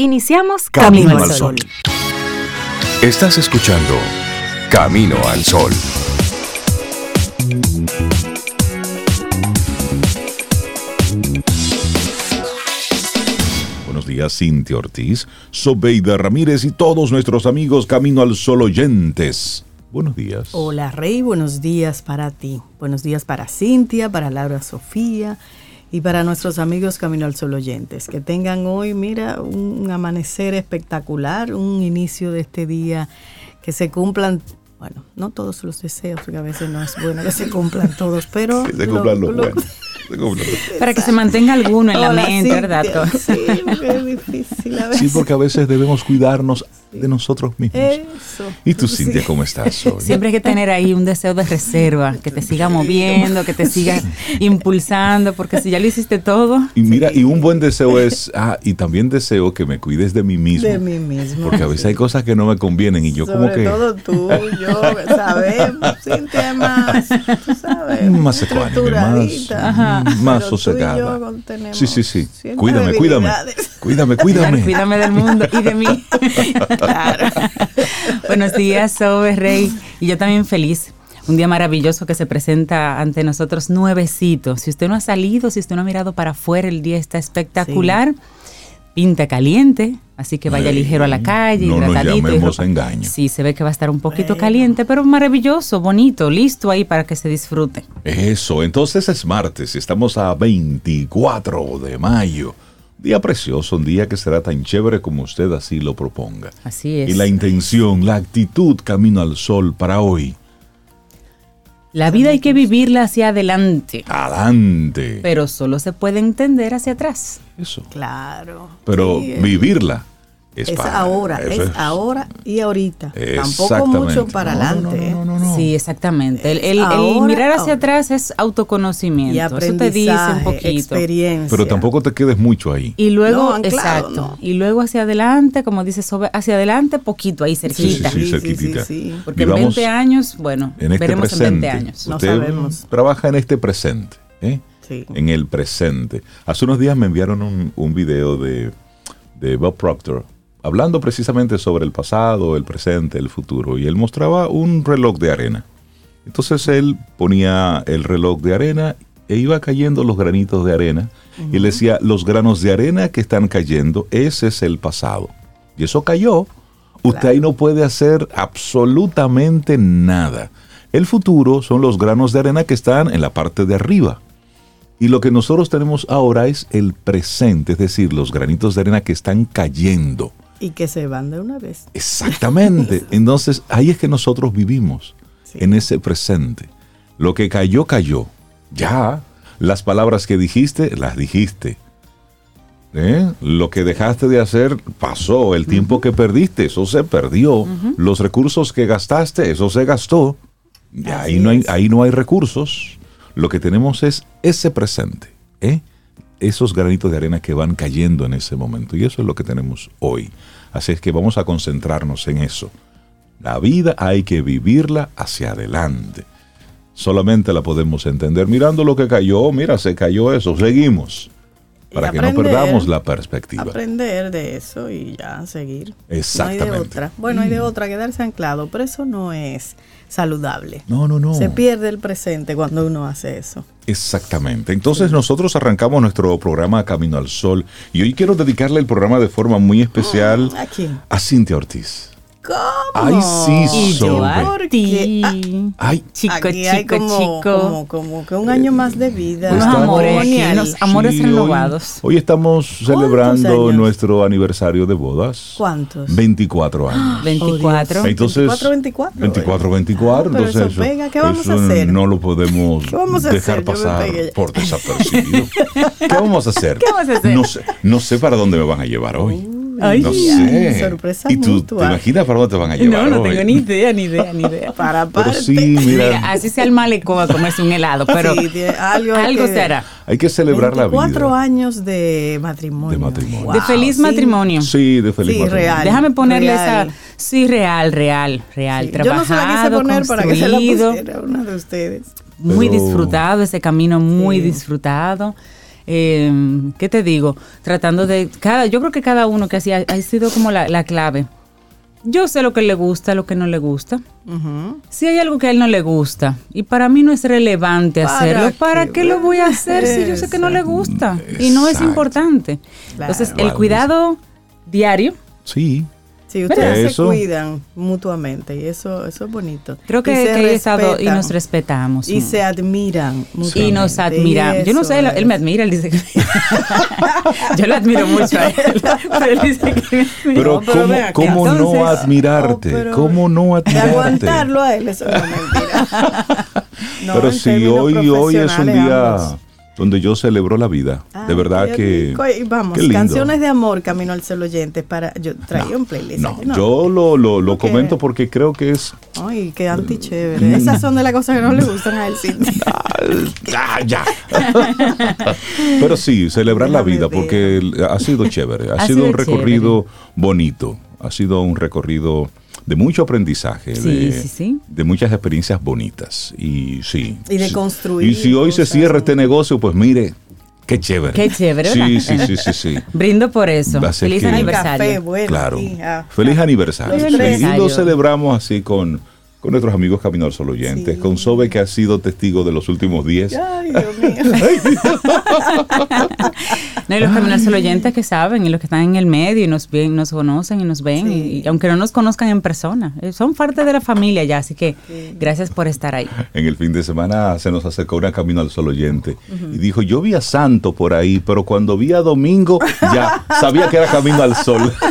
Iniciamos Camino, al Sol. Estás escuchando Camino al Sol. Buenos días, Cintia Ortiz, Sobeida Ramírez y todos nuestros amigos Camino al Sol oyentes. Buenos días. Hola Rey, buenos días para ti. Buenos días para Cintia, para Laura Sofía y para nuestros amigos Camino al Sol oyentes, que tengan hoy, mira, un amanecer espectacular, un inicio de este día, que se cumplan, bueno, no todos los deseos, porque a veces no es bueno que se cumplan todos, pero... Que se cumplan los buenos. Para que se mantenga alguno en la mente, ¿verdad? Sí, porque es difícil a veces. Sí, porque a veces debemos cuidarnos de nosotros mismos. Eso. ¿Y tú, Cintia, cómo estás hoy? Siempre hay que tener ahí un deseo de reserva, que te siga moviendo, que te siga impulsando, porque si ya lo hiciste todo. Y mira, y un buen deseo es, ah, y también deseo que me cuides de mí mismo. De mí mismo. Porque a veces hay cosas que no me convienen y yo Sobre como que... todo tú, yo, sabemos, Cintia es más, tú sabes, Más ecuánime, más, más sosegada. Sí, sí, sí. Cuídame, cuídame. Cuídame, cuídame. cuídame del mundo y de mí. Claro. Buenos días, Sobe Rey. Y yo también feliz. Un día maravilloso que se presenta ante nosotros nuevecito. Si usted no ha salido, si usted no ha mirado para afuera, el día está espectacular. Pinta caliente, así que vaya Ay, ligero a la calle, no nos hidratadito. y llamemos ropa- a engaño. Sí, se ve que va a estar un poquito Bueno. caliente, pero maravilloso, bonito, listo ahí para que se disfrute. Eso, entonces es martes, estamos a 24 de mayo. Día precioso, un día que será tan chévere como usted así lo proponga. Así es. Y la intención, la actitud camino al sol para hoy. La vida hay que vivirla hacia adelante, Adelante. pero solo se puede entender hacia atrás. Eso. Claro. Pero Sí, vivirla es, Es para- ahora, es, ahora y ahorita. Tampoco mucho para No, no, adelante. no, no, no, no. Sí, exactamente. El, mirar hacia ahora. atrás es autoconocimiento. Y Eso te dice un poquito. experiencia. Pero tampoco te quedes mucho ahí. Y luego, No, anclado, exacto. no. Y luego hacia adelante, como dice Sobe, hacia adelante poquito, ahí cerquita. sí, cerquitita. sí. Porque Vivamos en 20 años, bueno, en este veremos presente. en 20 años. No sabemos. trabaja en este presente, ¿eh? Sí. en el presente. Hace unos días me enviaron un, un video de, de Bob Proctor hablando precisamente sobre el pasado, el presente, el futuro. Y él mostraba un reloj de arena. Entonces él ponía el reloj de arena e iba cayendo los granitos de arena. Y él decía, los granos de arena que están cayendo, ese es el pasado. Y eso cayó. Usted ahí no puede hacer absolutamente nada. El futuro son los granos de arena que están en la parte de arriba. Y lo que nosotros tenemos ahora es el presente, es decir, los granitos de arena que están cayendo. Y que se van de una vez. Exactamente. Entonces, ahí es que nosotros vivimos, Sí. en ese presente. Lo que cayó, cayó. Ya. Las palabras que dijiste, las dijiste. ¿Eh? Lo que dejaste de hacer pasó. El tiempo que perdiste, eso se perdió. Los recursos que gastaste, eso se gastó. Ya Así ahí no, hay, ahí no hay recursos. Lo que tenemos es ese presente. ¿eh? Esos granitos de arena que van cayendo en ese momento. Y eso es lo que tenemos hoy. Así es que vamos a concentrarnos en eso. La vida hay que vivirla hacia adelante. Solamente la podemos entender mirando lo que cayó. Mira, se cayó eso. Seguimos. Para que no aprender, perdamos la perspectiva. Aprender de eso y ya seguir. Exactamente. No hay de otra. Bueno, hay de otra, quedarse anclado, pero eso no es saludable. No, no, no. Se pierde el presente cuando uno hace eso. Exactamente. Entonces nosotros arrancamos nuestro programa Camino al Sol y hoy quiero dedicarle el programa de forma muy especial ¿A quién? a Cintia Ortiz. ¿Cómo? Ay, sí, Y yo a ti. Ay, Chico, Aquí hay chico, como, chico. Como, como que un año más de vida. Unos amores aquí, amores sí, hoy- renovados. Hoy, estamos celebrando años? nuestro aniversario de bodas. ¿Cuántos? 24 años. 24. Entonces, 24, 24. 24, 24. Ah, pero entonces eso pega. ¿Qué vamos a eso hacer? No lo podemos ¿Qué vamos a dejar pasar por desapercibido. ¿Qué vamos a hacer? ¿Qué vamos a hacer? No sé, no sé para dónde me van a llevar hoy. Ay, no ay, sé. sorpresa ¿Y tú mutua. te imaginas para dónde te van a llevar No, no hoy? tengo ni idea, ni idea, ni idea. Para Pero sí, mira, Mira, así sea el malecón a comerse un helado, pero Sí, tiene- algo algo que- se hará. hay que celebrar la 24 vida. años de matrimonio. De matrimonio. Wow, de feliz sí. matrimonio. Sí, de feliz Sí, matrimonio. real. Déjame ponerle real. esa. Sí, real, real, real. Sí, Yo no se la quise Trabajado, poner para que se la pusiera una de ustedes. muy Pero- disfrutado, ese camino muy Sí. disfrutado. Eh, ¿qué te digo? Tratando de, cada, yo creo que cada uno que hacía ha sido como la, la clave. Yo sé lo que le gusta, lo que no le gusta. Si hay algo que a él no le gusta y para mí no es relevante ¿Para hacerlo, ¿para qué? qué lo voy a hacer si yo sé que no le gusta? Y no es importante. Entonces, el cuidado diario, Sí, Sí, ustedes Eso. se cuidan mutuamente y eso, eso es bonito. creo Y que, se que he estado y respetan, nos respetamos. Y se admiran mutuamente. y nos admira. y Yo no sé, él, él me admira, él dice que Yo lo admiro mucho a él. Pero él dice que me admira. pero, No, pero ¿cómo, acá. cómo no admirarte? oh, ¿Cómo no admirarte? aguantarlo a él, eso no es mentira. No, Pero si hoy, hoy es un día ambos. Donde yo celebro la vida, de Ay, verdad que... Y vamos, canciones de amor, Camino al Cielo Oyente, para, yo traía un playlist. No, yo lo, lo, lo comento porque creo que es... Ay, qué anti chévere. Esas son de las cosas que no le gustan a él. Ah, ya. Pero sí, celebrar la vida porque ha sido chévere, ha, Ha sido un recorrido bonito, ha sido un recorrido de mucho aprendizaje, Sí, de, sí, sí. de muchas experiencias bonitas y sí. Y de sí. construir Y si hoy se cierra este negocio, pues mire, qué chévere. Qué chévere, Sí, ¿verdad? sí, sí, sí, sí. Brindo por eso. Va a ser Feliz que- aniversario. café, bueno. Claro. ah, Feliz ah. aniversario. Sí. Y lo celebramos así con, con nuestros amigos Camino al Sol oyentes, Sí. con Sobe que ha sido testigo de los últimos 10. Ay, Dios mío. No, y los caminos solo oyentes que saben y los que están en el medio y nos ven, nos conocen y nos ven, Sí. y, aunque no nos conozcan en persona, eh, son parte de la familia ya, así que gracias por estar ahí. En el fin de semana se nos acercó una Camino al Sol oyente y dijo, yo vi a Santo por ahí, pero cuando vi a Domingo ya sabía que era Camino al Sol.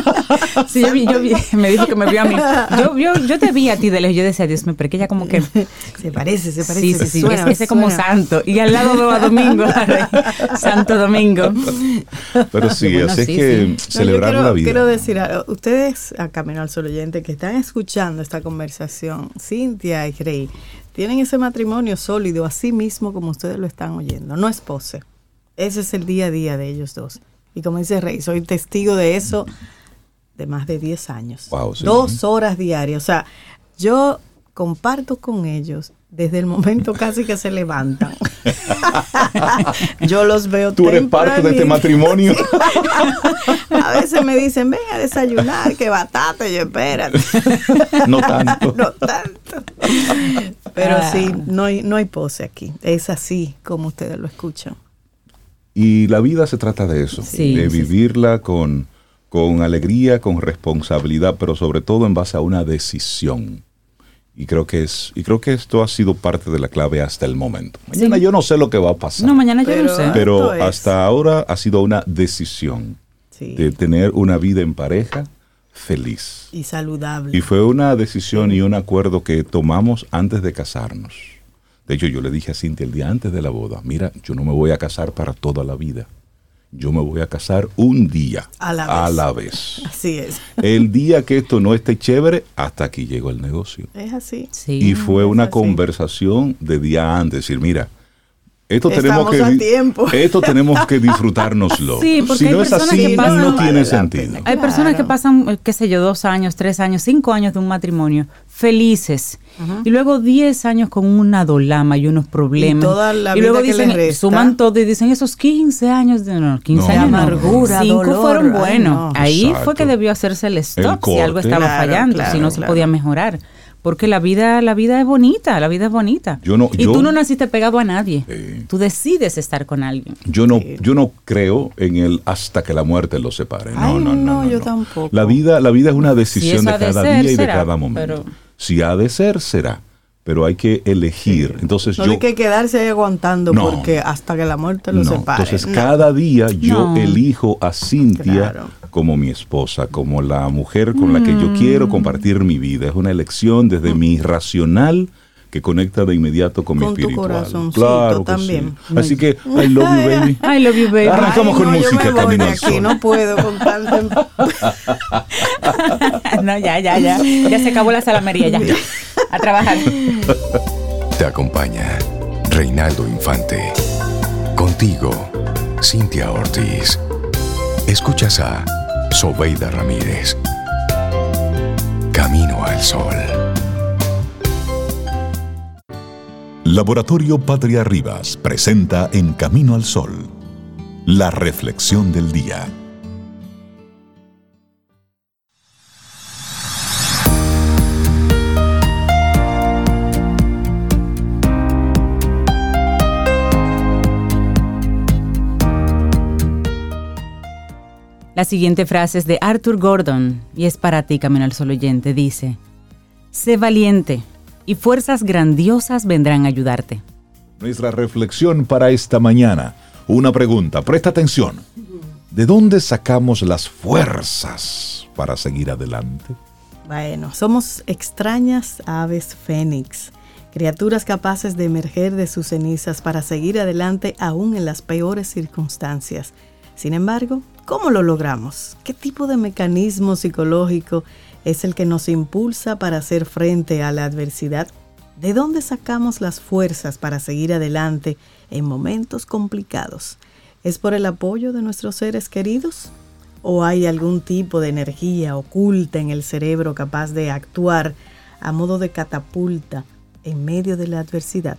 Sí, yo vi, yo vi- me dijo que me vio a mí. Yo, yo, yo te vi a ti de lejos, yo decía, Dios mío, pero que ella como que... Se parece, se parece. Sí, sí, sí, suena, ese, como santo. Y al lado veo a Domingo, Santo Domingo. Pero sí, Bueno, así sí, es que sí. Celebrar yo quiero, la vida. quiero decir algo. Ustedes, a Camino al Sol oyente, que están escuchando esta conversación, Cintia y Rey, tienen ese matrimonio sólido, así mismo como ustedes lo están oyendo. No es pose. Ese es el día a día de ellos dos. Y como dice Rey, soy testigo de eso de más de 10 años. Wow, sí. Dos horas diarias. O sea, yo comparto con ellos desde el momento casi que se levantan. yo los veo Tú eres parte de este matrimonio. A veces me dicen, ven a desayunar, que batata, y yo espérate. no tanto. No tanto. Pero Ah. sí, no hay, no hay pose aquí. Es así como ustedes lo escuchan. Y la vida se trata de eso, Sí, de sí, sí. vivirla con, con alegría, con responsabilidad, pero sobre todo en base a una decisión. Y creo que es, y creo que esto ha sido parte de la clave hasta el momento. Mañana Sí. yo no sé lo que va a pasar. No, mañana yo no Pero- sé. pero hasta ahora ha sido una decisión Sí. de tener una vida en pareja feliz. Y saludable. Y fue una decisión y un acuerdo que tomamos antes de casarnos. De hecho, yo le dije a Cintia el día antes de la boda, mira, yo no me voy a casar para toda la vida. Yo me voy a casar un día A la vez. la vez. Así es. El día que esto no esté chévere, hasta aquí llegó el negocio. Es así. Sí. Y fue una así. conversación de día antes, decir, mira, esto tenemos que a esto tenemos que disfrutárnoslo. Sí, porque si hay no es personas así, que pasan- no tiene sentido. Hay personas que pasan, eh, qué sé yo, dos años, tres años, cinco años de un matrimonio felices. Y luego diez años con una dolama y unos problemas. Y toda la Y luego vida que dicen, les resta. suman todo y dicen esos 15 años de no, 15 No. años. Amargura, Cinco dolor, fueron buenos. no. Ahí Exacto. fue que debió hacerse el stop si algo estaba Claro, fallando, claro, si no se podía mejorar. Porque la vida, la vida es bonita, la vida es bonita. Yo no- y yo- tú no naciste pegado a nadie. Tú decides estar con alguien. Yo no, yo no creo en el hasta que la muerte los separe. No, Ay, no, no, no, no, yo no. tampoco. La vida, la vida es una decisión Si de cada ser, día y de cada momento. pero- Si ha de ser, será. Pero hay que elegir. Entonces No yo. hay que quedarse ahí aguantando No. porque hasta que la muerte lo no. separe. Entonces No. cada día yo No. elijo a Cintia Claro. como mi esposa, como la mujer con la que yo Mm. quiero compartir mi vida. Es una elección desde mi racional que conecta de inmediato con, mi Con espiritual. claro que también. sí. Así que I love you, baby. I love you, baby. Arrancamos Ay, con música, Camino al Sol. no puedo con tanto. no, ya, ya, ya. Ya se acabó la salamería, ya. A trabajar. Te acompaña Reinaldo Infante. Contigo, Cintia Ortiz. Escuchas a Sobeida Ramírez. Camino al Sol. Laboratorio Patria Rivas presenta En Camino al Sol, La reflexión del día. La siguiente frase es de Arthur Gordon y es para ti, Camino al Sol oyente. Dice, sé valiente y fuerzas grandiosas vendrán a ayudarte. Nuestra reflexión para esta mañana. Una pregunta, presta atención. ¿De dónde sacamos las fuerzas para seguir adelante? Bueno, somos extrañas aves fénix, criaturas capaces de emerger de sus cenizas para seguir adelante aún en las peores circunstancias. Sin embargo, ¿cómo lo logramos? ¿Qué tipo de mecanismo psicológico es el que nos impulsa para hacer frente a la adversidad? ¿De dónde sacamos las fuerzas para seguir adelante en momentos complicados? ¿Es por el apoyo de nuestros seres queridos? ¿O hay algún tipo de energía oculta en el cerebro capaz de actuar a modo de catapulta en medio de la adversidad?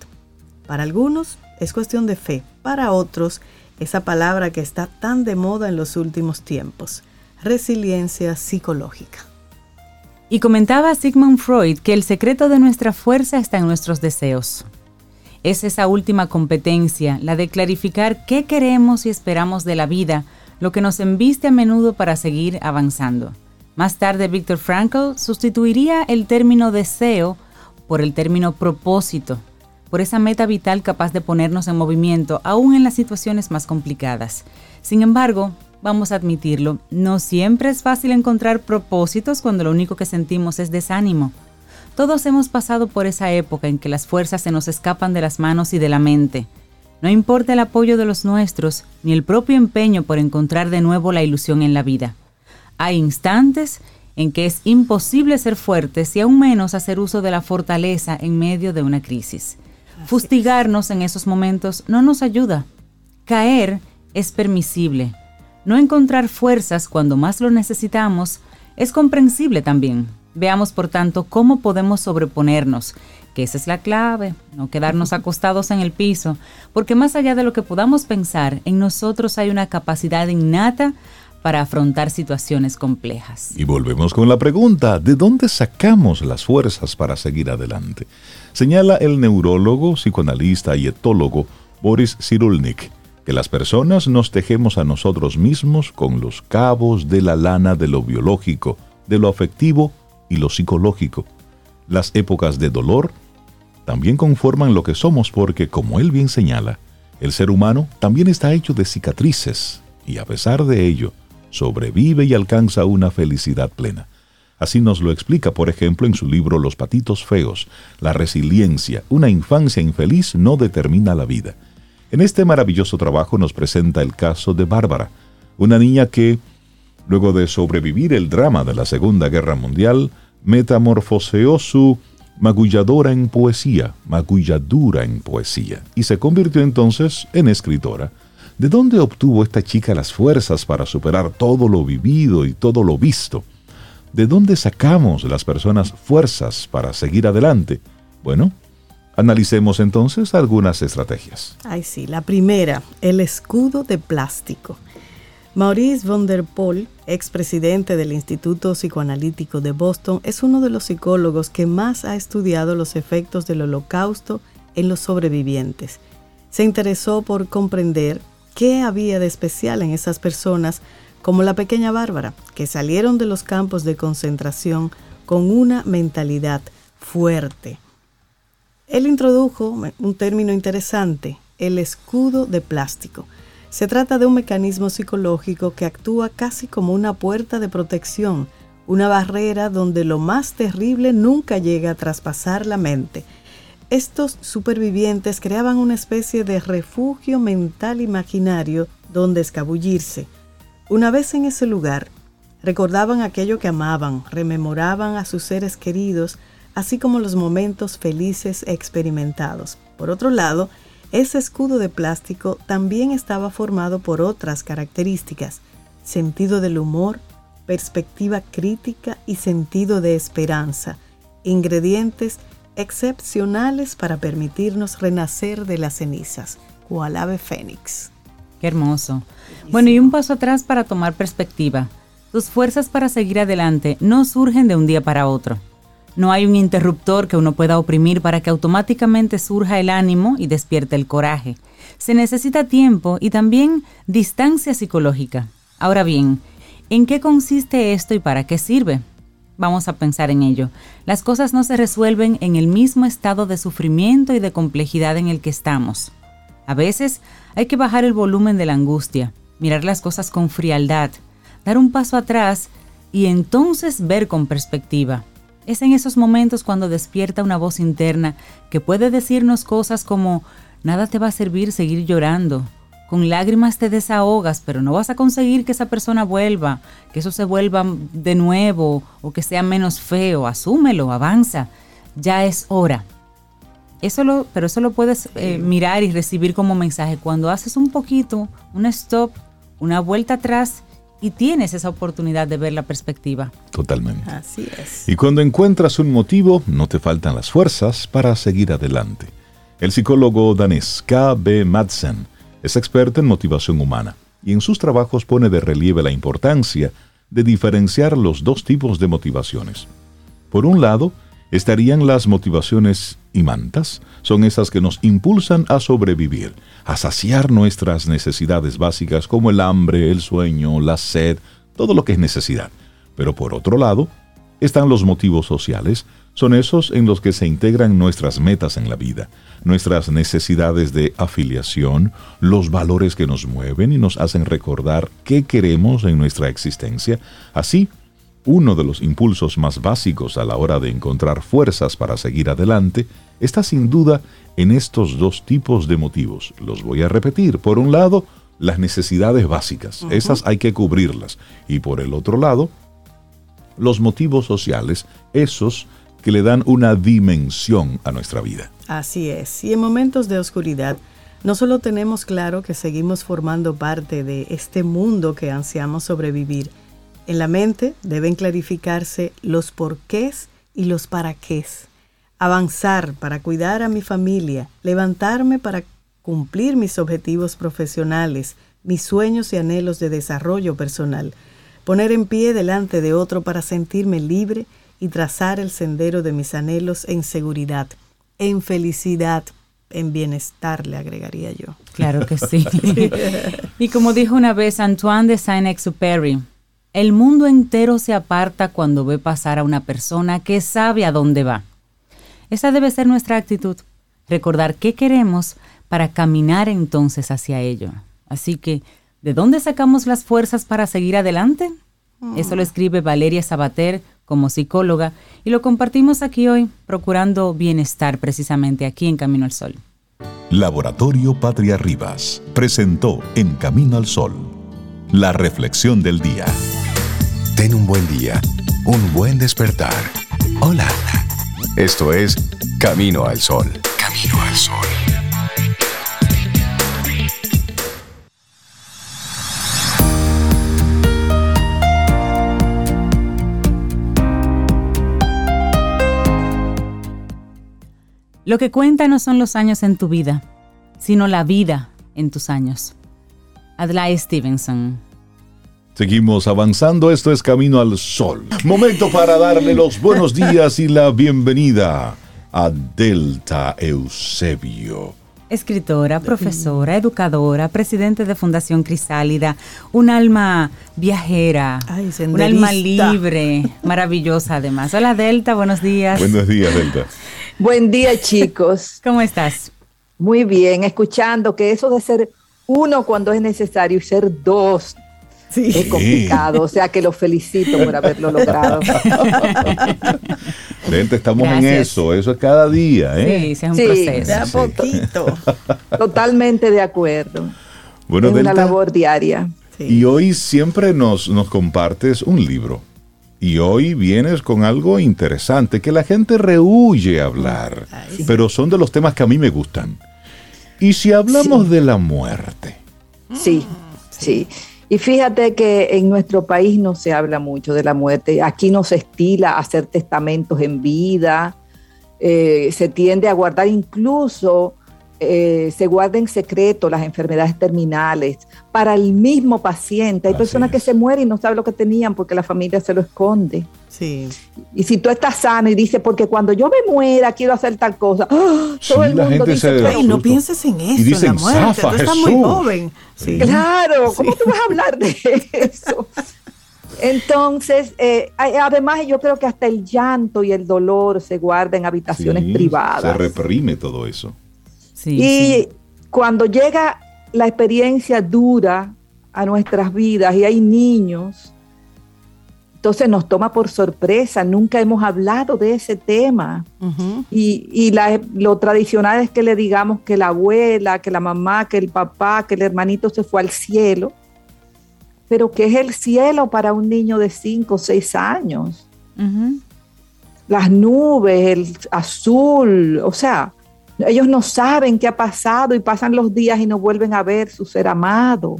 Para algunos es cuestión de fe, para otros esa palabra que está tan de moda en los últimos tiempos, resiliencia psicológica. Y comentaba Sigmund Freud que el secreto de nuestra fuerza está en nuestros deseos. Es esa última competencia, la de clarificar qué queremos y esperamos de la vida, lo que nos embiste a menudo para seguir avanzando. Más tarde, Viktor Frankl sustituiría el término deseo por el término propósito, por esa meta vital capaz de ponernos en movimiento aún en las situaciones más complicadas. Sin embargo, vamos a admitirlo, no siempre es fácil encontrar propósitos cuando lo único que sentimos es desánimo. Todos hemos pasado por esa época en que las fuerzas se nos escapan de las manos y de la mente. No importa el apoyo de los nuestros, ni el propio empeño por encontrar de nuevo la ilusión en la vida. Hay instantes en que es imposible ser fuertes y aún menos hacer uso de la fortaleza en medio de una crisis. Fustigarnos en esos momentos no nos ayuda. Caer es permisible. No encontrar fuerzas cuando más lo necesitamos es comprensible también. Veamos, por tanto, cómo podemos sobreponernos, que esa es la clave, no quedarnos acostados en el piso, porque más allá de lo que podamos pensar, en nosotros hay una capacidad innata para afrontar situaciones complejas. Y volvemos con la pregunta, ¿de dónde sacamos las fuerzas para seguir adelante? Señala el neurólogo, psicoanalista y etólogo Boris Cyrulnik que las personas nos tejemos a nosotros mismos con los cabos de la lana de lo biológico, de lo afectivo y lo psicológico. Las épocas de dolor también conforman lo que somos porque, como él bien señala, el ser humano también está hecho de cicatrices y a pesar de ello, sobrevive y alcanza una felicidad plena. Así nos lo explica, por ejemplo, en su libro Los patitos feos, la resiliencia, una infancia infeliz no determina la vida. En este maravilloso trabajo nos presenta el caso de Bárbara, una niña que, luego de sobrevivir el drama de la Segunda Guerra Mundial, metamorfoseó su magulladora en poesía, magulladura en poesía, y se convirtió entonces en escritora. ¿De dónde obtuvo esta chica las fuerzas para superar todo lo vivido y todo lo visto? ¿De dónde sacamos las personas fuerzas para seguir adelante? Bueno, analicemos entonces algunas estrategias. Ay, sí, la primera, el escudo de plástico. Maurice von der Poel, expresidente del Instituto Psicoanalítico de Boston, es uno de los psicólogos que más ha estudiado los efectos del holocausto en los sobrevivientes. Se interesó por comprender qué había de especial en esas personas como la pequeña Bárbara, que salieron de los campos de concentración con una mentalidad fuerte. Él introdujo un término interesante, el escudo de plástico. Se trata de un mecanismo psicológico que actúa casi como una puerta de protección, una barrera donde lo más terrible nunca llega a traspasar la mente. Estos supervivientes creaban una especie de refugio mental imaginario donde escabullirse, una vez en ese lugar, recordaban aquello que amaban, rememoraban a sus seres queridos, así como los momentos felices experimentados. Por otro lado, ese escudo de plástico también estaba formado por otras características, sentido del humor, perspectiva crítica y sentido de esperanza, ingredientes excepcionales para permitirnos renacer de las cenizas, cual ave fénix. Qué hermoso. Bueno, y un paso atrás para tomar perspectiva. Tus fuerzas para seguir adelante no surgen de un día para otro. No hay un interruptor que uno pueda oprimir para que automáticamente surja el ánimo y despierte el coraje. Se necesita tiempo y también distancia psicológica. Ahora bien, ¿en qué consiste esto y para qué sirve? Vamos a pensar en ello. Las cosas no se resuelven en el mismo estado de sufrimiento y de complejidad en el que estamos. A veces hay que bajar el volumen de la angustia, mirar las cosas con frialdad, dar un paso atrás y entonces ver con perspectiva. Es en esos momentos cuando despierta una voz interna que puede decirnos cosas como, nada te va a servir seguir llorando. Con lágrimas te desahogas, pero no vas a conseguir que esa persona vuelva, que eso se vuelva de nuevo o que sea menos feo. Asúmelo, avanza. Ya es hora. Eso lo, pero eso lo puedes eh, mirar y recibir como mensaje cuando haces un poquito, un stop, una vuelta atrás y tienes esa oportunidad de ver la perspectiva. Totalmente. Así es. Y cuando encuentras un motivo, no te faltan las fuerzas para seguir adelante. El psicólogo danés K.B. Madsen es experto en motivación humana y en sus trabajos pone de relieve la importancia de diferenciar los dos tipos de motivaciones. Por un lado, estarían las motivaciones imantas, son esas que nos impulsan a sobrevivir, a saciar nuestras necesidades básicas como el hambre, el sueño, la sed, todo lo que es necesidad. Pero por otro lado, están los motivos sociales, son esos en los que se integran nuestras metas en la vida, nuestras necesidades de afiliación, los valores que nos mueven y nos hacen recordar qué queremos en nuestra existencia, así uno de los impulsos más básicos a la hora de encontrar fuerzas para seguir adelante está sin duda en estos dos tipos de motivos. Los voy a repetir. Por un lado, las necesidades básicas. Esas hay que cubrirlas. Y por el otro lado, los motivos sociales, esos que le dan una dimensión a nuestra vida. Así es. Y en momentos de oscuridad, no solo tenemos claro que seguimos formando parte de este mundo que ansiamos sobrevivir, en la mente deben clarificarse los porqués y los para qué. Avanzar para cuidar a mi familia, levantarme para cumplir mis objetivos profesionales, mis sueños y anhelos de desarrollo personal, poner en pie delante de otro para sentirme libre y trazar el sendero de mis anhelos en seguridad, en felicidad, en bienestar, le agregaría yo. Claro que sí. y como dijo una vez Antoine de Saint-Exupéry, el mundo entero se aparta cuando ve pasar a una persona que sabe a dónde va. Esa debe ser nuestra actitud, recordar qué queremos para caminar entonces hacia ello. Así que, ¿de dónde sacamos las fuerzas para seguir adelante? Eso lo escribe Valeria Sabater como psicóloga y lo compartimos aquí hoy, procurando bienestar precisamente aquí en Camino al Sol. Laboratorio Patria Rivas presentó En Camino al Sol, la reflexión del día. Ten un buen día, un buen despertar. Hola. Esto es Camino al Sol. Camino al Sol. Lo que cuenta no son los años en tu vida, sino la vida en tus años. Adlai Stevenson. Seguimos avanzando, esto es Camino al Sol. Momento para darle los buenos días y la bienvenida a Delta Eusebio. Escritora, profesora, educadora, presidente de Fundación Crisálida, un alma viajera, Ay, un alma libre, maravillosa además. Hola Delta, buenos días. Buenos días, Delta. Buen día, chicos. ¿Cómo estás? Muy bien, escuchando que eso de ser uno cuando es necesario y ser dos Sí. es complicado. O sea que los felicito por haberlo logrado. Delta, estamos en eso, eso es cada día, ¿eh? Sí, es un Sí. proceso. De a Sí. poquito. Totalmente de acuerdo. Bueno, es una Delta, labor diaria. Sí. y hoy siempre nos, nos compartes un libro. Y hoy vienes con algo interesante que la gente rehuye hablar, Ay, pero son de los temas que a mí me gustan. Y si hablamos de la muerte, Sí, sí. Y fíjate que en nuestro país no se habla mucho de la muerte. Aquí no se estila hacer testamentos en vida. Eh, se tiende a guardar incluso eh, se guarden en secreto las enfermedades terminales para el mismo paciente. Hay personas que se mueren y no saben lo que tenían porque la familia se lo esconde. Sí. Y si tú estás sano y dices, porque cuando yo me muera quiero hacer tal cosa, todo el mundo dice, no pienses en eso, en la muerte, tú estás muy joven. Claro, ¿cómo tú vas a hablar de eso? Entonces, eh, además yo creo que hasta el llanto y el dolor se guardan en habitaciones privadas. Se reprime todo eso. Y cuando llega la experiencia dura a nuestras vidas y hay niños, entonces nos toma por sorpresa, nunca hemos hablado de ese tema. Y, lo tradicional es que le digamos que la abuela, que la mamá, que el papá, que el hermanito se fue al cielo. Pero ¿qué es el cielo para un niño de 5 o 6 años? Las nubes, el azul, o sea, ellos no saben qué ha pasado y pasan los días y no vuelven a ver su ser amado.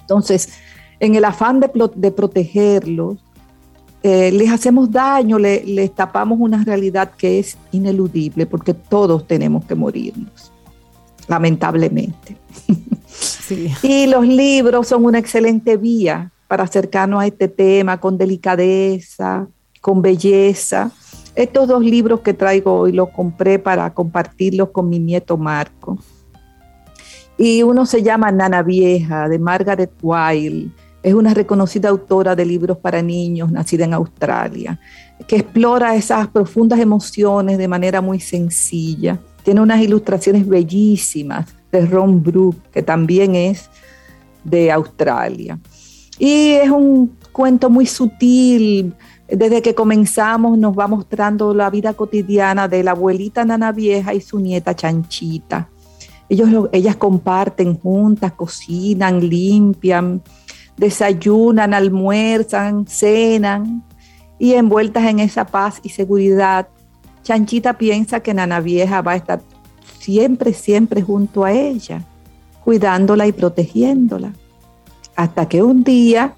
Entonces, en el afán de, protegerlos, eh, les hacemos daño, les tapamos una realidad que es ineludible, porque todos tenemos que morirnos, lamentablemente. Y los libros son una excelente vía para acercarnos a este tema con delicadeza, con belleza. Estos dos libros que traigo hoy los compré para compartirlos con mi nieto Marco. Y uno se llama Nana Vieja, de Margaret Wilde. Es una reconocida autora de libros para niños, nacida en Australia, que explora esas profundas emociones de manera muy sencilla. Tiene unas ilustraciones bellísimas de Ron Brook, que también es de Australia. Y es un cuento muy sutil. Desde que comenzamos nos va mostrando la vida cotidiana de la abuelita Nana Vieja y su nieta Chanchita. Ellos, ellas comparten juntas, cocinan, limpian, desayunan, almuerzan, cenan y envueltas en esa paz y seguridad. Chanchita piensa que Nana Vieja va a estar siempre, siempre junto a ella, cuidándola y protegiéndola. Hasta que un día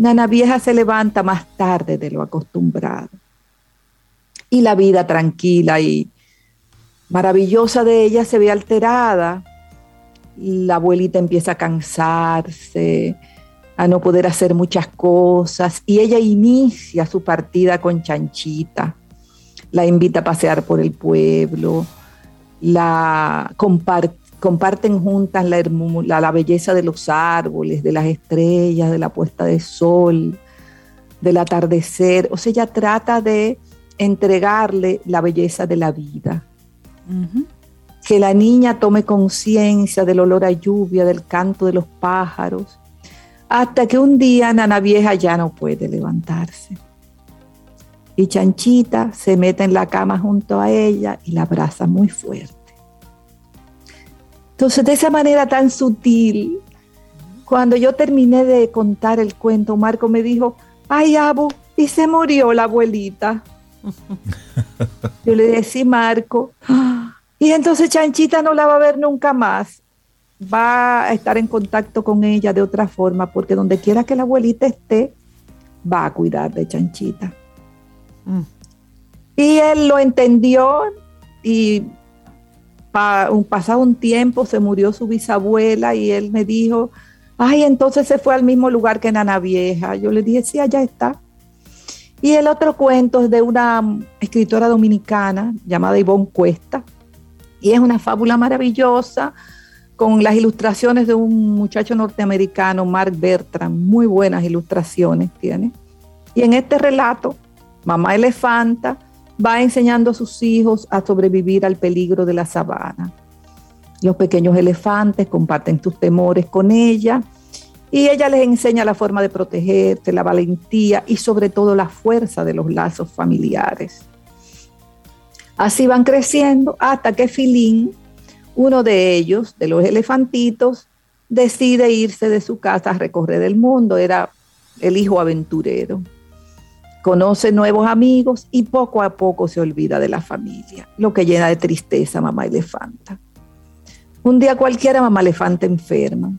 Nana Vieja se levanta más tarde de lo acostumbrado. Y la vida tranquila y maravillosa de ella se ve alterada. La abuelita empieza a cansarse, a no poder hacer muchas cosas y ella inicia su partida con Chanchita. La invita a pasear por el pueblo, la comparten juntas la, la, belleza de los árboles, de las estrellas, de la puesta de sol, del atardecer. O sea, ella trata de entregarle la belleza de la vida. Que la niña tome conciencia del olor a lluvia, del canto de los pájaros, hasta que un día Nana Vieja ya no puede levantarse. Y Chanchita se mete en la cama junto a ella y la abraza muy fuerte. Entonces, de esa manera tan sutil, cuando yo terminé de contar el cuento, Marco me dijo, ay, Abu, y se murió la abuelita. yo le decía, Marco, y entonces Chanchita no la va a ver nunca más. Va a estar en contacto con ella de otra forma, porque donde quiera que la abuelita esté, va a cuidar de Chanchita. Mm. Y él lo entendió y un, pasado un tiempo se murió su bisabuela y él me dijo, ay, entonces se fue al mismo lugar que Nana Vieja. Yo le dije, sí, allá está. Y el otro cuento es de una escritora dominicana llamada Ivonne Cuesta. Y es una fábula maravillosa con las ilustraciones de un muchacho norteamericano, Mark Bertrand. Muy buenas ilustraciones tiene. Y en este relato, Mamá Elefanta va enseñando a sus hijos a sobrevivir al peligro de la sabana. Los pequeños elefantes comparten sus temores con ella y ella les enseña la forma de protegerse, la valentía y sobre todo la fuerza de los lazos familiares. Así van creciendo hasta que Filín, uno de ellos, de los elefantitos, decide irse de su casa a recorrer el mundo. Era el hijo aventurero conoce nuevos amigos y poco a poco se olvida de la familia, lo que llena de tristeza mamá elefanta. Un día cualquiera mamá elefanta enferma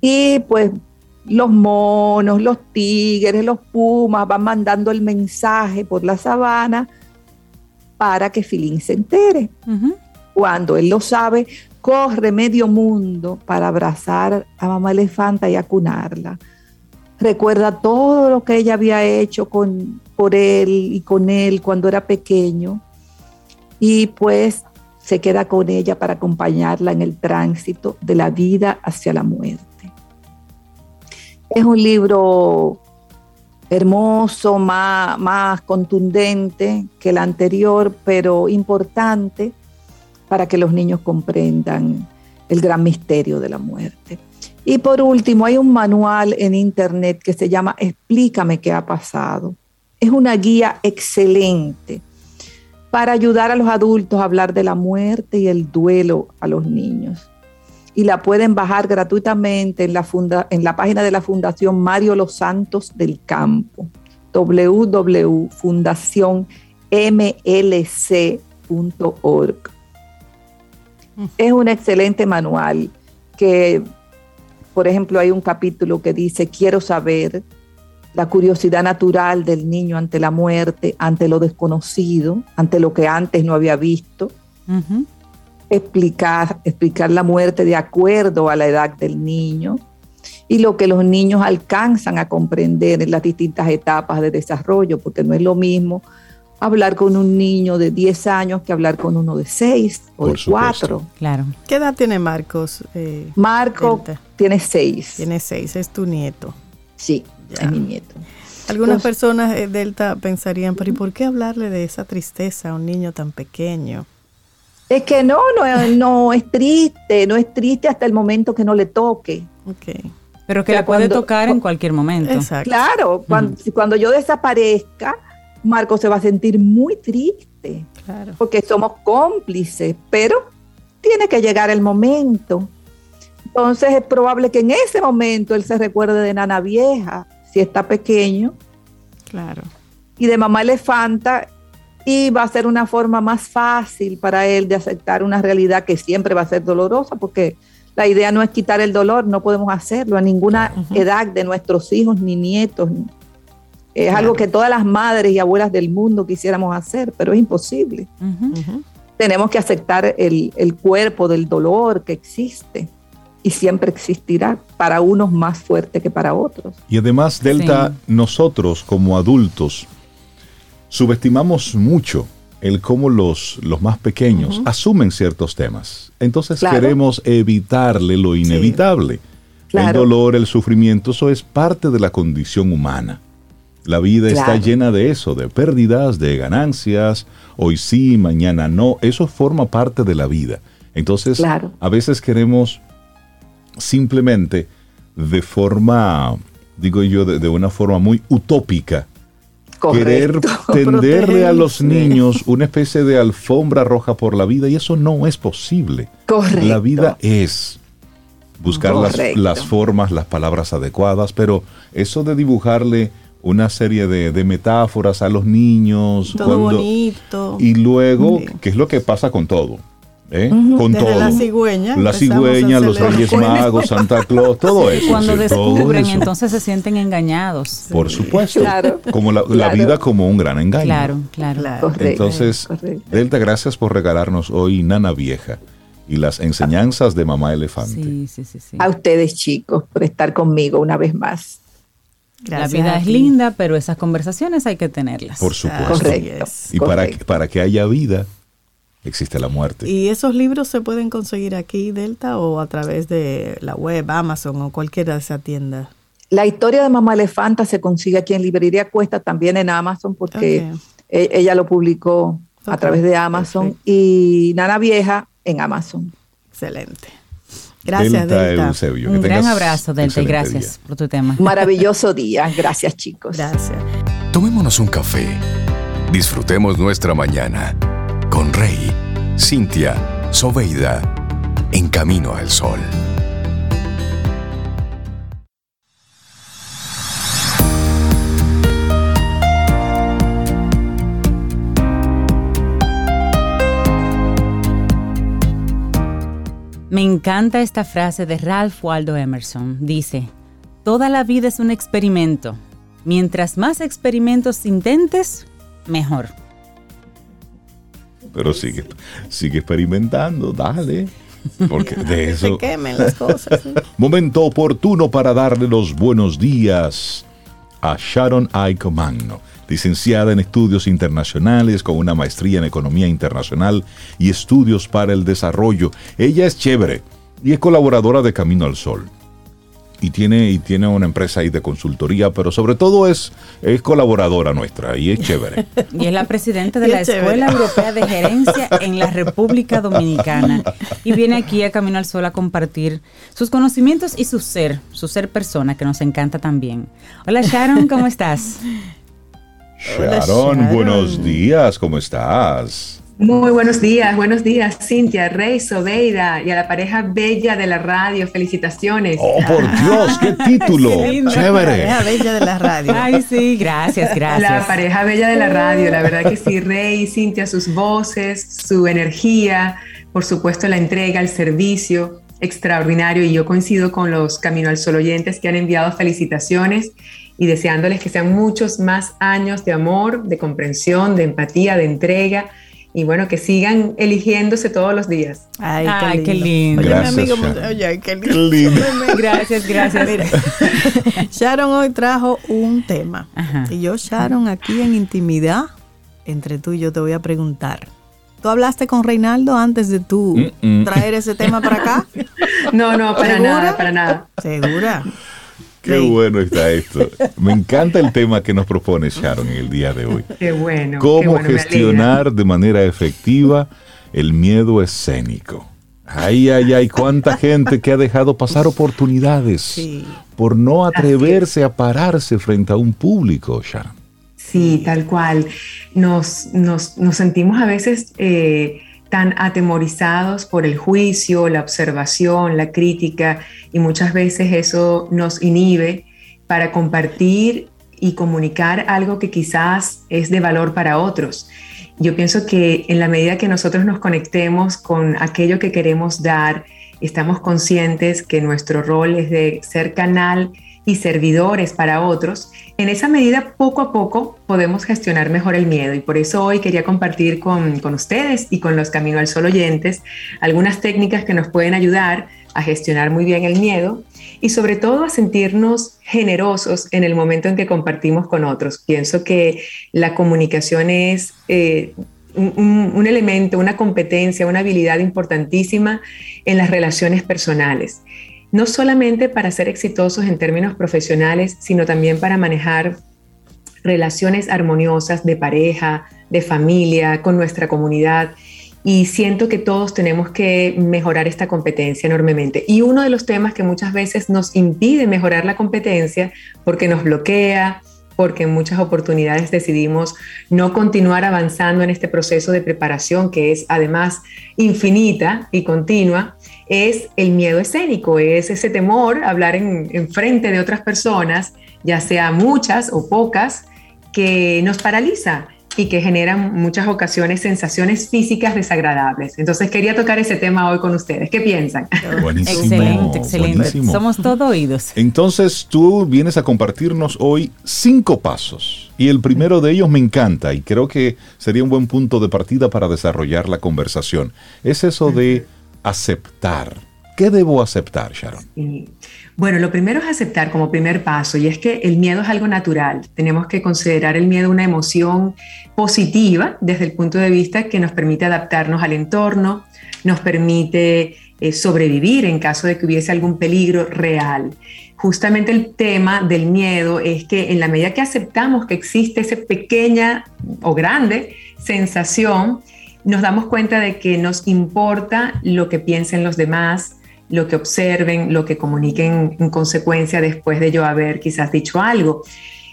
y pues los monos, los tigres, los pumas van mandando el mensaje por la sabana para que Filín se entere. Cuando él lo sabe, corre medio mundo para abrazar a mamá elefanta y acunarla. Recuerda todo lo que ella había hecho con, por él y con él cuando era pequeño. Y pues se queda con ella para acompañarla en el tránsito de la vida hacia la muerte. Es un libro hermoso, más, más contundente que el anterior, pero importante para que los niños comprendan el gran misterio de la muerte. Y por último, hay un manual en internet que se llama Explícame qué ha pasado. Es una guía excelente para ayudar a los adultos a hablar de la muerte y el duelo a los niños. Y la pueden bajar gratuitamente en la, en la página de la Fundación Mario Los Santos del Campo, www.fundacionmlc.org. Es un excelente manual que, por ejemplo, hay un capítulo que dice, quiero saber la curiosidad natural del niño ante la muerte, ante lo desconocido, ante lo que antes no había visto. explicar, explicar la muerte de acuerdo a la edad del niño y lo que los niños alcanzan a comprender en las distintas etapas de desarrollo, porque no es lo mismo hablar con un niño de 10 años que hablar con uno de 6 o de 4. Claro. ¿Qué edad tiene Marcos? Eh, Marco tiene 6. Tiene 6, es tu nieto. Sí, es mi nieto. Algunas personas, eh, Delta, pensarían, pero ¿y por qué hablarle de esa tristeza a un niño tan pequeño? Es que no, no, no es triste, no es triste hasta el momento que no le toque. Okay. Pero que la puede tocar en cualquier momento. Exacto. Claro, cuando, cuando yo desaparezca, Marco se va a sentir muy triste, porque somos cómplices, pero tiene que llegar el momento. Entonces es probable que en ese momento él se recuerde de Nana Vieja, si está pequeño. Claro. Y de Mamá Elefanta, y va a ser una forma más fácil para él de aceptar una realidad que siempre va a ser dolorosa, porque la idea no es quitar el dolor, no podemos hacerlo a ninguna edad de nuestros hijos ni nietos, es algo que todas las madres y abuelas del mundo quisiéramos hacer, pero es imposible. Tenemos que aceptar el, cuerpo del dolor que existe y siempre existirá para unos más fuerte que para otros. Y además, Delta, nosotros como adultos subestimamos mucho el cómo los, los más pequeños asumen ciertos temas. Entonces queremos evitarle lo inevitable. El dolor, el sufrimiento, eso es parte de la condición humana. La vida está llena de eso, de pérdidas, de ganancias, hoy sí, mañana no, eso forma parte de la vida. Entonces, a veces queremos simplemente de forma, digo yo, de, una forma muy utópica, querer tenderle a los niños una especie de alfombra roja por la vida y eso no es posible. La vida es buscar las, las, formas, las palabras adecuadas, pero eso de dibujarle una serie de, metáforas a los niños. Todo bonito. Y luego, ¿qué es lo que pasa con todo? ¿Eh? Con todo. La cigüeña. La cigüeña, los Reyes Magos, Santa Claus, todo eso. Cuando descubren, entonces se sienten engañados. Por supuesto. como la, vida como un gran engaño. Claro, claro. entonces, Delta, gracias por regalarnos hoy Nana Vieja y las enseñanzas de Mamá Elefante. Sí, sí, sí, A ustedes, chicos, por estar conmigo una vez más la vida es linda, pero esas conversaciones hay que tenerlas. Por supuesto. y Para, para que haya vida, existe la muerte. ¿Y esos libros se pueden conseguir aquí, Delta, o a través de la web, Amazon o cualquiera de esas tiendas? La historia de Mamá Elefanta se consigue aquí en Librería Cuesta, también en Amazon, porque e, ella lo publicó a través de Amazon, y Nana Vieja en Amazon. Excelente. Gracias, Delta. Un gran abrazo, Delta, y gracias por tu tema. Maravilloso día. Gracias, chicos. Gracias. Tomémonos un café. Disfrutemos nuestra mañana con Rey, Cintia, Soveida, en camino al sol. Me encanta esta frase de Ralph Waldo Emerson. Dice, toda la vida es un experimento. Mientras más experimentos intentes, mejor. Pero sigue, sigue experimentando, dale. Porque de eso. Se quemen las cosas. Momento oportuno para darle los buenos días a Sharon Magno, licenciada en estudios internacionales con una maestría en economía internacional y estudios para el desarrollo. Ella es chévere y es colaboradora de Camino al Sol y tiene, y tiene una empresa ahí de consultoría, pero sobre todo es, es colaboradora nuestra y es chévere. Y es la presidenta de la Escuela Europea de Gerencia en la República Dominicana. Y viene aquí a Camino al Sol a compartir sus conocimientos y su ser, su ser persona, que nos encanta también. Hola Sharon, ¿cómo estás? Sharon, buenos días, ¿cómo estás? Muy buenos días, buenos días, Cintia, Rey, Sobeida y a la pareja bella de la radio. Felicitaciones. Oh, por Dios, qué título. Chévere. La pareja bella de la radio. Ay, sí, gracias, gracias. La pareja bella de la radio, la verdad que sí, Rey, Cintia, sus voces, su energía, por supuesto la entrega, el servicio, extraordinario. Y yo coincido con los Camino al Sol oyentes que han enviado felicitaciones y deseándoles que sean muchos más años de amor, de comprensión, de empatía, de entrega y bueno, que sigan eligiéndose todos los días. Ay, qué lindo. Gracias, Oye, mi amigo, Sharon. oye, qué lindo. Qué lindo. Gracias, gracias. Mira, Sharon hoy trajo un tema. Ajá. Y yo, Sharon, aquí en intimidad, entre tú y yo te voy a preguntar. ¿Tú hablaste con Reinaldo antes de tú Mm-mm. traer ese tema para acá? No, no, para ¿Segura? nada, para nada. ¿Segura? Qué Sí. bueno está esto. Me encanta el tema que nos propone Sharon en el día de hoy. Qué bueno. qué Cómo bueno, gestionar de manera efectiva el miedo escénico. Ay, ay, ay, cuánta gente que ha dejado pasar oportunidades Sí. por no atreverse a pararse frente a un público, Sharon. Sí, tal cual. Nos, nos, nos sentimos a veces eh, tan atemorizados por el juicio, la observación, la crítica, y muchas veces eso nos inhibe para compartir y comunicar algo que quizás es de valor para otros. Yo pienso que en la medida que nosotros nos conectemos con aquello que queremos dar, estamos conscientes que nuestro rol es de ser canal y servidores para otros, en esa medida poco a poco podemos gestionar mejor el miedo y por eso hoy quería compartir con, con ustedes y con los Camino al Sol oyentes algunas técnicas que nos pueden ayudar a gestionar muy bien el miedo y sobre todo a sentirnos generosos en el momento en que compartimos con otros. Pienso que la comunicación es eh, un, elemento, una competencia, una habilidad importantísima en las relaciones personales. No solamente para ser exitosos en términos profesionales, sino también para manejar relaciones armoniosas de pareja, de familia, con nuestra comunidad. Y siento que todos tenemos que mejorar esta competencia enormemente. Y uno de los temas que muchas veces nos impide mejorar la competencia porque nos bloquea, porque en muchas oportunidades decidimos no continuar avanzando en este proceso de preparación que es además infinita y continua, es el miedo escénico, es ese temor a hablar en, en frente de otras personas, ya sea muchas o pocas, que nos paraliza y que generan muchas ocasiones sensaciones físicas desagradables. Entonces quería tocar ese tema hoy con ustedes. ¿Qué piensan? Buenísimo. Excelente, excelente. buenísimo. Somos todo oídos. Entonces tú vienes a compartirnos hoy cinco pasos y el primero de ellos me encanta y creo que sería un buen punto de partida para desarrollar la conversación. Es eso de aceptar. ¿Qué debo aceptar, Sharon? Bueno, lo primero es aceptar como primer paso y es que el miedo es algo natural. Tenemos que considerar el miedo una emoción positiva desde el punto de vista que nos permite adaptarnos al entorno, nos permite eh, sobrevivir en caso de que hubiese algún peligro real. Justamente el tema del miedo es que en la medida que aceptamos que existe esa pequeña o grande sensación, nos damos cuenta de que nos importa lo que piensen los demás, lo que observen, lo que comuniquen en consecuencia después de yo haber quizás dicho algo.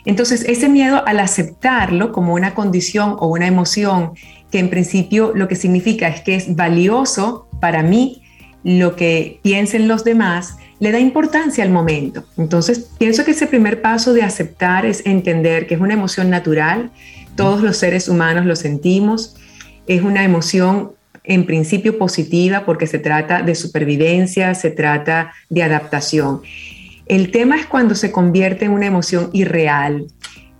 Entonces, ese miedo al aceptarlo como una condición o una emoción que en principio lo que significa es que es valioso para mí lo que piensen los demás, le da importancia al momento. Entonces, pienso que ese primer paso de aceptar es entender que es una emoción natural, todos los seres humanos lo sentimos, es una emoción en principio positiva porque se trata de supervivencia, se trata de adaptación. El tema es cuando se convierte en una emoción irreal,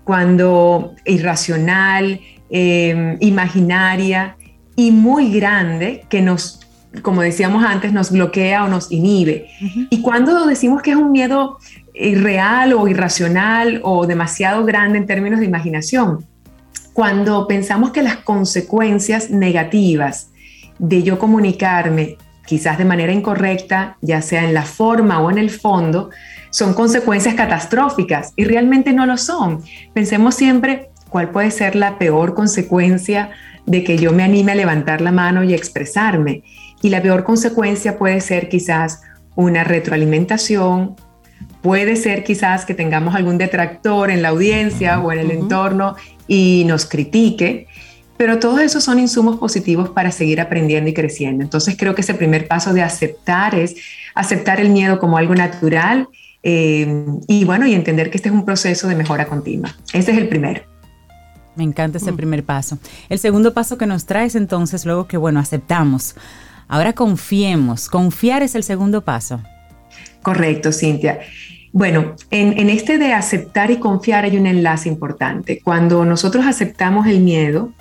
cuando irracional, eh, imaginaria, y muy grande que nos, como decíamos antes, nos bloquea o nos inhibe. Y cuando decimos que es un miedo irreal o irracional o demasiado grande en términos de imaginación, cuando pensamos que las consecuencias negativas de yo comunicarme, quizás de manera incorrecta, ya sea en la forma o en el fondo, son consecuencias catastróficas y realmente no lo son. Pensemos siempre cuál puede ser la peor consecuencia de que yo me anime a levantar la mano y expresarme. Y la peor consecuencia puede ser quizás una retroalimentación, puede ser quizás que tengamos algún detractor en la audiencia o en el entorno y nos critique, pero todos esos son insumos positivos para seguir aprendiendo y creciendo. Entonces creo que ese primer paso de aceptar es aceptar el miedo como algo natural eh, y bueno, y entender que este es un proceso de mejora continua. Ese es el primero. Me encanta ese mm. primer paso. El segundo paso que nos traes entonces, luego que, bueno, aceptamos. Ahora confiemos. Confiar es el segundo paso. Correcto, Cintia. Bueno, en, este de aceptar y confiar hay un enlace importante. Cuando nosotros aceptamos el miedo,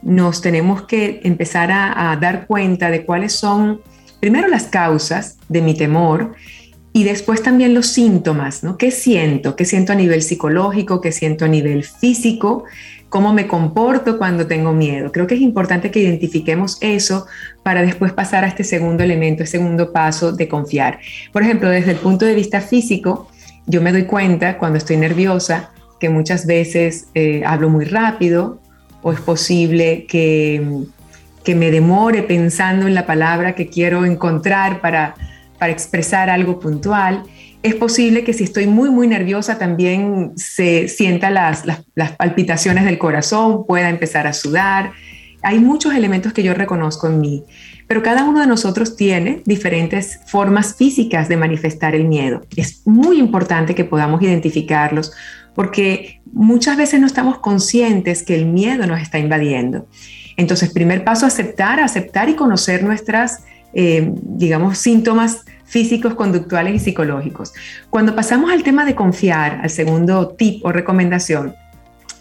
nos tenemos que empezar a, a dar cuenta de cuáles son, primero, las causas de mi temor y después también los síntomas, ¿no? ¿Qué siento? ¿Qué siento a nivel psicológico? ¿Qué siento a nivel físico? Cómo me comporto cuando tengo miedo. Creo que es importante que identifiquemos eso para después pasar a este segundo elemento, el segundo paso de confiar. Por ejemplo, desde el punto de vista físico, yo me doy cuenta cuando estoy nerviosa que muchas veces eh, hablo muy rápido o es posible que, que me demore pensando en la palabra que quiero encontrar para, para expresar algo puntual es posible que si estoy muy, muy nerviosa también se sienta las, palpitaciones del corazón, pueda empezar a sudar. Hay muchos elementos que yo reconozco en mí, pero cada uno de nosotros tiene diferentes formas físicas de manifestar el miedo. Es muy importante que podamos identificarlos porque muchas veces no estamos conscientes que el miedo nos está invadiendo. Entonces, primer paso, aceptar, aceptar y conocer nuestras, eh, digamos, síntomas físicos, conductuales y psicológicos. Cuando pasamos al tema de confiar, al segundo tip o recomendación,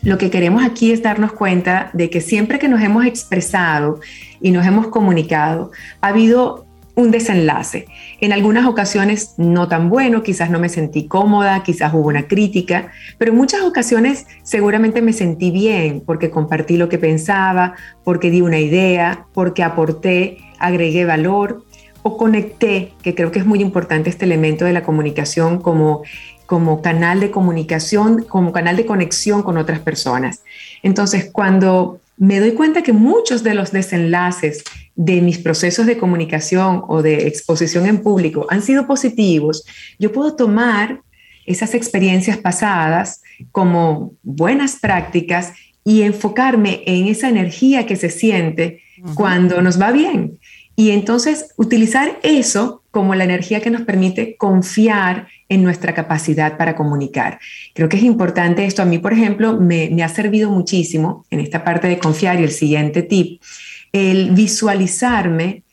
lo que queremos aquí es darnos cuenta de que siempre que nos hemos expresado y nos hemos comunicado, ha habido un desenlace. En algunas ocasiones no tan bueno, quizás no me sentí cómoda, quizás hubo una crítica, pero en muchas ocasiones seguramente me sentí bien porque compartí lo que pensaba, porque di una idea, porque aporté, agregué valor o conecté, que creo que es muy importante este elemento de la comunicación como, como canal de comunicación, como canal de conexión con otras personas. Entonces, cuando me doy cuenta que muchos de los desenlaces de mis procesos de comunicación o de exposición en público han sido positivos, yo puedo tomar esas experiencias pasadas como buenas prácticas y enfocarme en esa energía que se siente cuando nos va bien. Y entonces utilizar eso como la energía que nos permite confiar en nuestra capacidad para comunicar. Creo que es importante esto. A mí, por ejemplo, me, ha servido muchísimo en esta parte de confiar y el siguiente tip, el visualizarme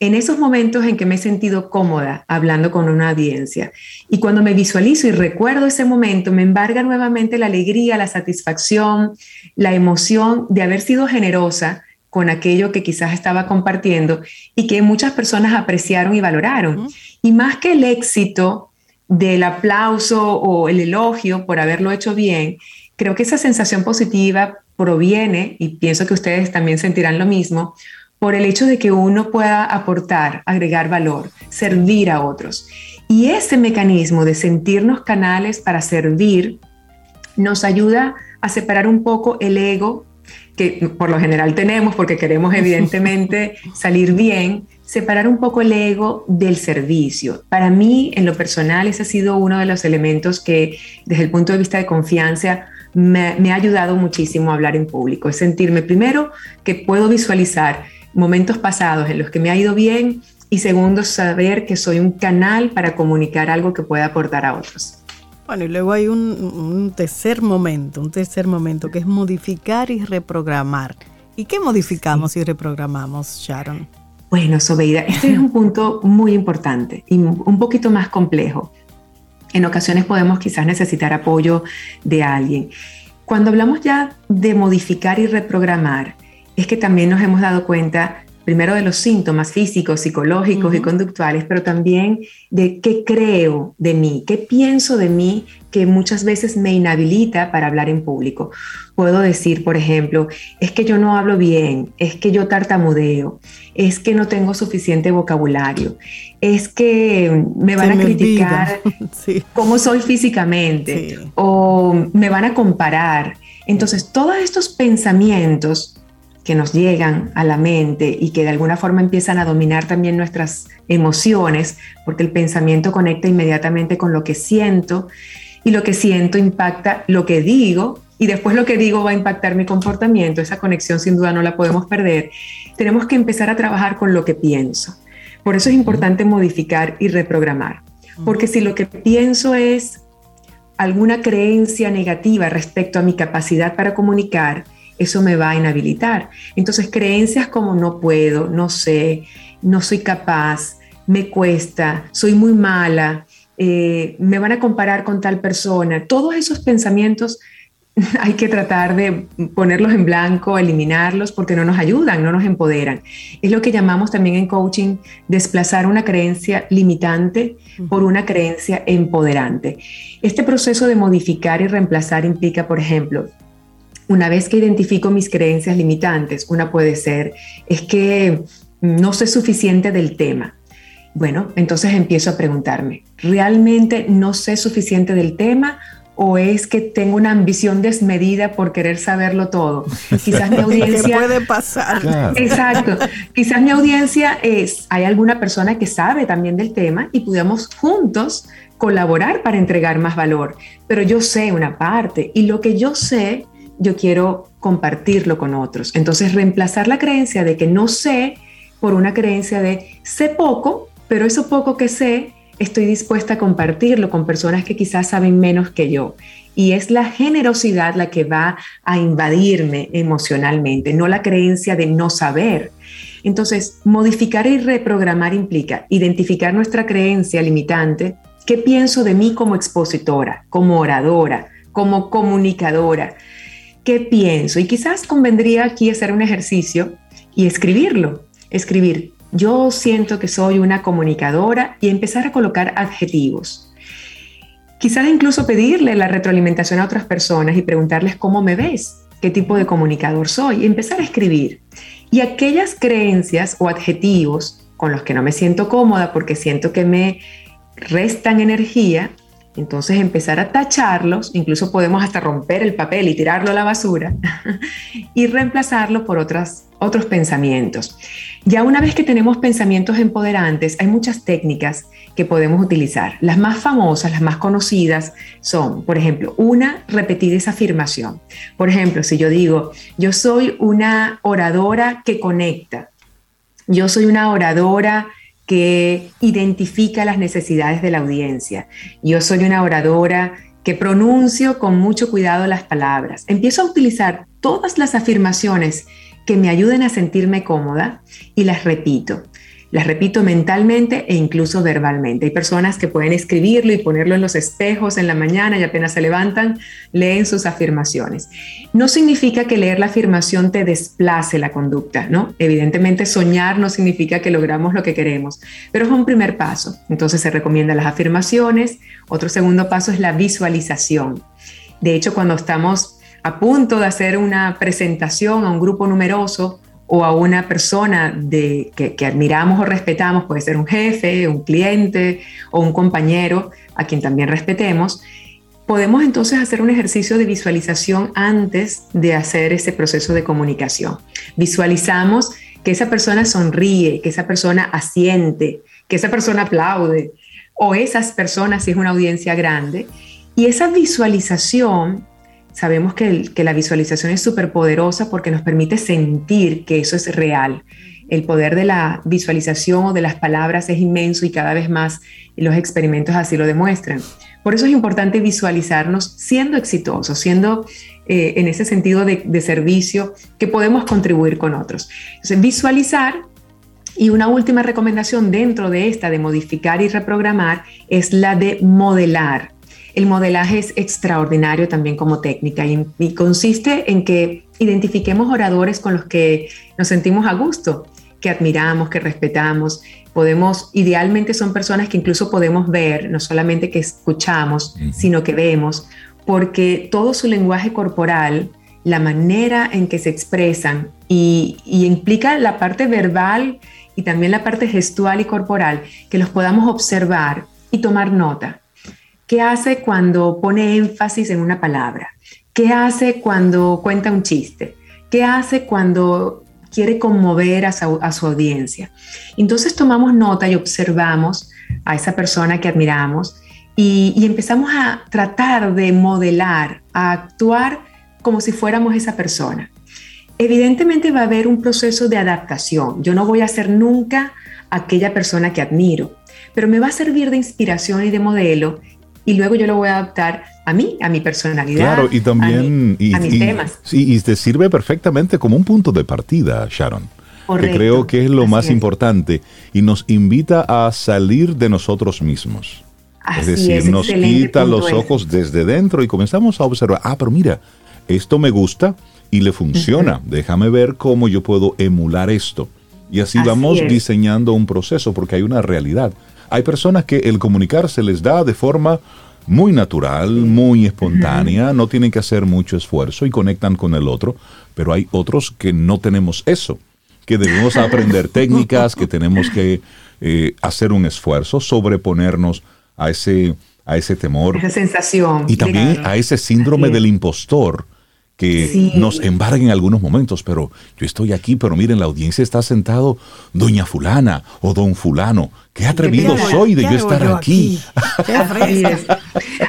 en esos momentos en que me he sentido cómoda hablando con una audiencia. Y cuando me visualizo y recuerdo ese momento, me embarga nuevamente la alegría, la satisfacción, la emoción de haber sido generosa con aquello que quizás estaba compartiendo y que muchas personas apreciaron y valoraron. Y más que el éxito del aplauso o el elogio por haberlo hecho bien, creo que esa sensación positiva proviene, y pienso que ustedes también sentirán lo mismo, por el hecho de que uno pueda aportar, agregar valor, servir a otros. Y ese mecanismo de sentirnos canales para servir nos ayuda a separar un poco el ego que por lo general tenemos porque queremos evidentemente salir bien, separar un poco el ego del servicio. Para mí, en lo personal, ese ha sido uno de los elementos que desde el punto de vista de confianza me, me ha ayudado muchísimo a hablar en público. Es sentirme primero que puedo visualizar momentos pasados en los que me ha ido bien y segundo, saber que soy un canal para comunicar algo que pueda aportar a otros. Bueno, y luego hay un, tercer momento, un tercer momento que es modificar y reprogramar. ¿Y qué modificamos y reprogramamos, Sharon? Bueno, Sobeida, este es un punto muy importante y un poquito más complejo. En ocasiones podemos quizás necesitar apoyo de alguien. Cuando hablamos ya de modificar y reprogramar, es que también nos hemos dado cuenta primero de los síntomas físicos, psicológicos y conductuales, pero también de qué creo de mí, qué pienso de mí que muchas veces me inhabilita para hablar en público. Puedo decir, por ejemplo, es que yo no hablo bien, es que yo tartamudeo, es que no tengo suficiente vocabulario, es que me van a criticar cómo soy físicamente o me van a comparar. Entonces, todos estos pensamientos que nos llegan a la mente y que de alguna forma empiezan a dominar también nuestras emociones, porque el pensamiento conecta inmediatamente con lo que siento y lo que siento impacta lo que digo y después lo que digo va a impactar mi comportamiento. Esa conexión sin duda no la podemos perder. Tenemos que empezar a trabajar con lo que pienso. Por eso es importante modificar y reprogramar. Porque si lo que pienso es alguna creencia negativa respecto a mi capacidad para comunicar, eso me va a inhabilitar. Entonces, creencias como no puedo, no sé, no soy capaz, me cuesta, soy muy mala, eh, me van a comparar con tal persona, todos esos pensamientos hay que tratar de ponerlos en blanco, eliminarlos, porque no nos ayudan, no nos empoderan. Es lo que llamamos también en coaching desplazar una creencia limitante por una creencia empoderante. Este proceso de modificar y reemplazar implica, por ejemplo, una vez que identifico mis creencias limitantes, una puede ser, es que no sé suficiente del tema. Bueno, entonces empiezo a preguntarme, ¿realmente no sé suficiente del tema o es que tengo una ambición desmedida por querer saberlo todo. Quizás mi audiencia... puede pasar? Exacto. Quizás mi audiencia es, hay alguna persona que sabe también del tema y podamos juntos colaborar para entregar más valor. Pero yo sé una parte y lo que yo sé yo quiero compartirlo con otros. Entonces, reemplazar la creencia de que no sé por una creencia de sé poco, pero eso poco que sé, estoy dispuesta a compartirlo con personas que quizás saben menos que yo. Y es la generosidad la que va a invadirme emocionalmente, no la creencia de no saber. Entonces, modificar y reprogramar implica identificar nuestra creencia limitante, qué pienso de mí como expositora, como oradora, como comunicadora, qué pienso. Y quizás convendría aquí hacer un ejercicio y escribirlo. Escribir, yo siento que soy una comunicadora y empezar a colocar adjetivos. Quizás incluso pedirle la retroalimentación a otras personas y preguntarles cómo me ves, qué tipo de comunicador soy, y empezar a escribir. Y aquellas creencias o adjetivos con los que no me siento cómoda porque siento que me restan energía, entonces empezar a tacharlos, incluso podemos hasta romper el papel y tirarlo a la basura y reemplazarlo por otras, otros pensamientos. Ya una vez que tenemos pensamientos empoderantes, hay muchas técnicas que podemos utilizar. Las más famosas, las más conocidas son, por ejemplo, una, repetir esa afirmación. Por ejemplo, si yo digo, yo soy una oradora que conecta, yo soy una oradora que identifica las necesidades de la audiencia. Yo soy una oradora que pronuncio con mucho cuidado las palabras. Empiezo a utilizar todas las afirmaciones que me ayuden a sentirme cómoda y las repito. Las repito mentalmente e incluso verbalmente. Hay personas que pueden escribirlo y ponerlo en los espejos en la mañana y apenas se levantan, leen sus afirmaciones. No significa que leer la afirmación te desplace la conducta, ¿no? Evidentemente soñar no significa que logramos lo que queremos, pero es un primer paso. Entonces se recomiendan las afirmaciones. Otro segundo paso es la visualización. De hecho, cuando estamos a punto de hacer una presentación a un grupo numeroso, o a una persona de, que, admiramos o respetamos, puede ser un jefe, un cliente o un compañero a quien también respetemos, podemos entonces hacer un ejercicio de visualización antes de hacer ese proceso de comunicación. Visualizamos que esa persona sonríe, que esa persona asiente, que esa persona aplaude, o esas personas si es una audiencia grande. Y esa visualización Sabemos que, la visualización es súper poderosa porque nos permite sentir que eso es real. El poder de la visualización o de las palabras es inmenso y cada vez más los experimentos así lo demuestran. Por eso es importante visualizarnos siendo exitosos, siendo eh, en ese sentido de, de, servicio que podemos contribuir con otros. Entonces, visualizar y una última recomendación dentro de esta de modificar y reprogramar es la de modelar. El modelaje es extraordinario también como técnica y, consiste en que identifiquemos oradores con los que nos sentimos a gusto, que admiramos, que respetamos. Podemos, idealmente son personas que incluso podemos ver, no solamente que escuchamos, sino que vemos, porque todo su lenguaje corporal, la manera en que se expresan y, y implica la parte verbal y también la parte gestual y corporal, que los podamos observar y tomar nota. ¿Qué hace cuando pone énfasis en una palabra? ¿Qué hace cuando cuenta un chiste? ¿Qué hace cuando quiere conmover a su, audiencia? Entonces tomamos nota y observamos a esa persona que admiramos y, y empezamos a tratar de modelar, a actuar como si fuéramos esa persona. Evidentemente va a haber un proceso de adaptación. Yo no voy a ser nunca aquella persona que admiro, pero me va a servir de inspiración y de modelo y luego yo lo voy a adaptar a mí, a mi personalidad. Claro, y también a, mis temas. Sí, y te sirve perfectamente como un punto de partida, Sharon. que creo que es lo más importante y nos invita a salir de nosotros mismos. es decir, nos quita los ojos desde dentro y comenzamos a observar, ah, pero mira, esto me gusta y le funciona. Déjame ver cómo yo puedo emular esto. Y así, vamos diseñando un proceso porque hay una realidad. Hay personas que el comunicar se les da de forma muy natural, muy espontánea, no tienen que hacer mucho esfuerzo y conectan con el otro, pero hay otros que no tenemos eso, que debemos aprender técnicas, que tenemos que eh, hacer un esfuerzo, sobreponernos a ese, a ese temor. Esa sensación. Y también a ese síndrome del impostor que nos embarga en algunos momentos, pero yo estoy aquí, pero miren, la audiencia está sentado doña fulana o don fulano. Qué atrevido soy de yo estar aquí. Así es.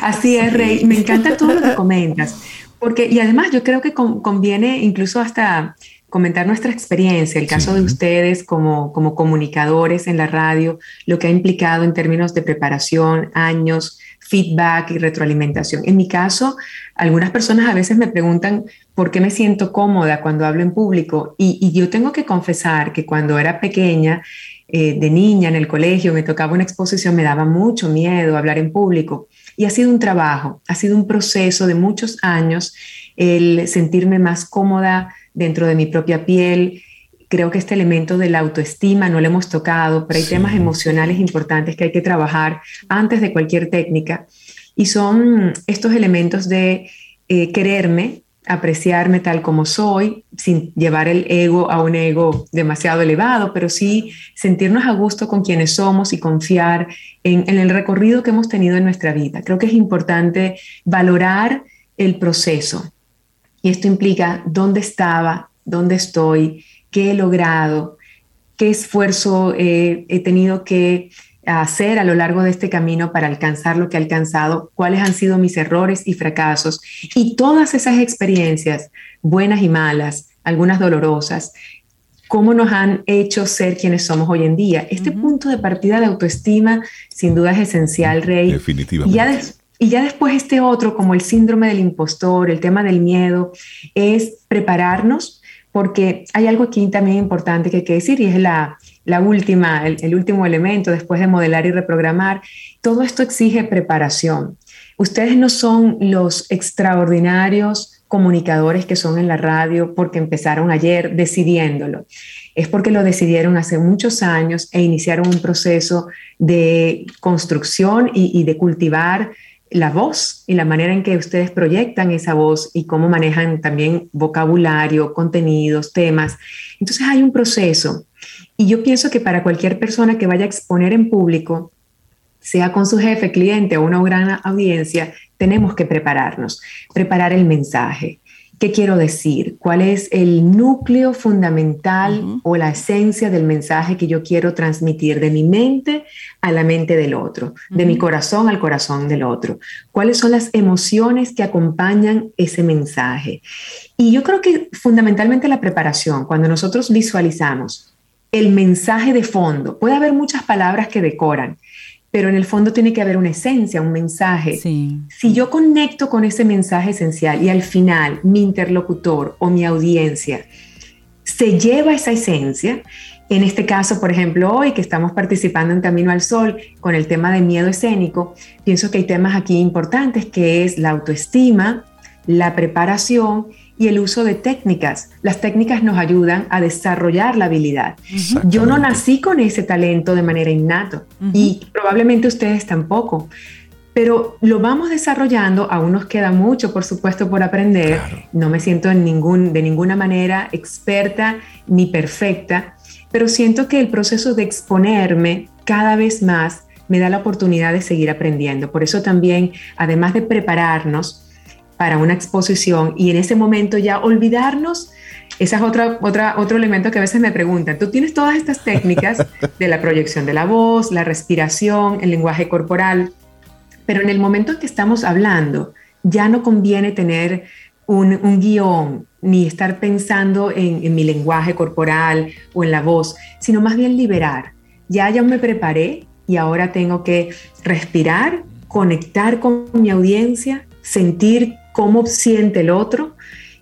Así es, Rey. Me encanta todo lo que comentas. Porque, y además yo creo que conviene incluso hasta comentar nuestra experiencia, el caso de ustedes como, como comunicadores en la radio, lo que ha implicado en términos de preparación, años, feedback y retroalimentación. En mi caso, algunas personas a veces me preguntan por qué me siento cómoda cuando hablo en público y, yo tengo que confesar que cuando era pequeña, eh, de niña en el colegio, me tocaba una exposición, me daba mucho miedo hablar en público y ha sido un trabajo, ha sido un proceso de muchos años el sentirme más cómoda dentro de mi propia piel, creo que este elemento de la autoestima no lo hemos tocado, pero hay temas emocionales importantes que hay que trabajar antes de cualquier técnica. Y son estos elementos de eh, quererme, apreciarme tal como soy, sin llevar el ego a un ego demasiado elevado, pero sí sentirnos a gusto con quienes somos y confiar en, en el recorrido que hemos tenido en nuestra vida. Creo que es importante valorar el proceso. Y esto implica dónde estaba, dónde estoy, qué he logrado, qué esfuerzo he tenido que hacer a lo largo de este camino para alcanzar lo que he alcanzado, cuáles han sido mis errores y fracasos y todas esas experiencias, buenas y malas, algunas dolorosas, cómo nos han hecho ser quienes somos hoy en día. Este punto de partida de autoestima sin duda es esencial, Rey. Definitivamente. Y ya, y ya después este otro, como el síndrome del impostor, el tema del miedo, es prepararnos porque hay algo aquí también importante que hay que decir y es la, última, el, último elemento después de modelar y reprogramar. Todo esto exige preparación. Ustedes no son los extraordinarios comunicadores que son en la radio porque empezaron ayer decidiéndolo. Es porque lo decidieron hace muchos años e iniciaron un proceso de construcción y, y de cultivar la voz y la manera en que ustedes proyectan esa voz y cómo manejan también vocabulario, contenidos, temas. Entonces hay un proceso. Y yo pienso que para cualquier persona que vaya a exponer en público, sea con su jefe, cliente o una gran audiencia, tenemos que prepararnos, preparar el mensaje, ¿Qué quiero decir? ¿Cuál es el núcleo fundamental o la esencia del mensaje que yo quiero transmitir de mi mente a la mente del otro, de mi corazón al corazón del otro? ¿Cuáles son las emociones que acompañan ese mensaje? Y yo creo que fundamentalmente la preparación, cuando nosotros visualizamos el mensaje de fondo, puede haber muchas palabras que decoran, pero en el fondo tiene que haber una esencia, un mensaje. Si yo conecto con ese mensaje esencial y al final mi interlocutor o mi audiencia se lleva esa esencia, en este caso, por ejemplo, hoy que estamos participando en Camino al Sol con el tema de miedo escénico, pienso que hay temas aquí importantes que es la autoestima, la preparación y el uso de técnicas. Las técnicas nos ayudan a desarrollar la habilidad. Yo no nací con ese talento de manera innato y probablemente ustedes tampoco. Pero lo vamos desarrollando, aún nos queda mucho, por supuesto, por aprender. No me siento en ningún, de ninguna manera experta ni perfecta, pero siento que el proceso de exponerme cada vez más me da la oportunidad de seguir aprendiendo. Por eso también, además de prepararnos para una exposición y en ese momento ya olvidarnos, ese es otra, otra, otro elemento que a veces me preguntan, tú tienes todas estas técnicas de la proyección de la voz, la respiración, el lenguaje corporal, pero en el momento en que estamos hablando, ya no conviene tener un, guion ni estar pensando en, en mi lenguaje corporal o en la voz, sino más bien liberar. Ya, ya me preparé, y ahora tengo que respirar, conectar con mi audiencia, sentir cómo siente el otro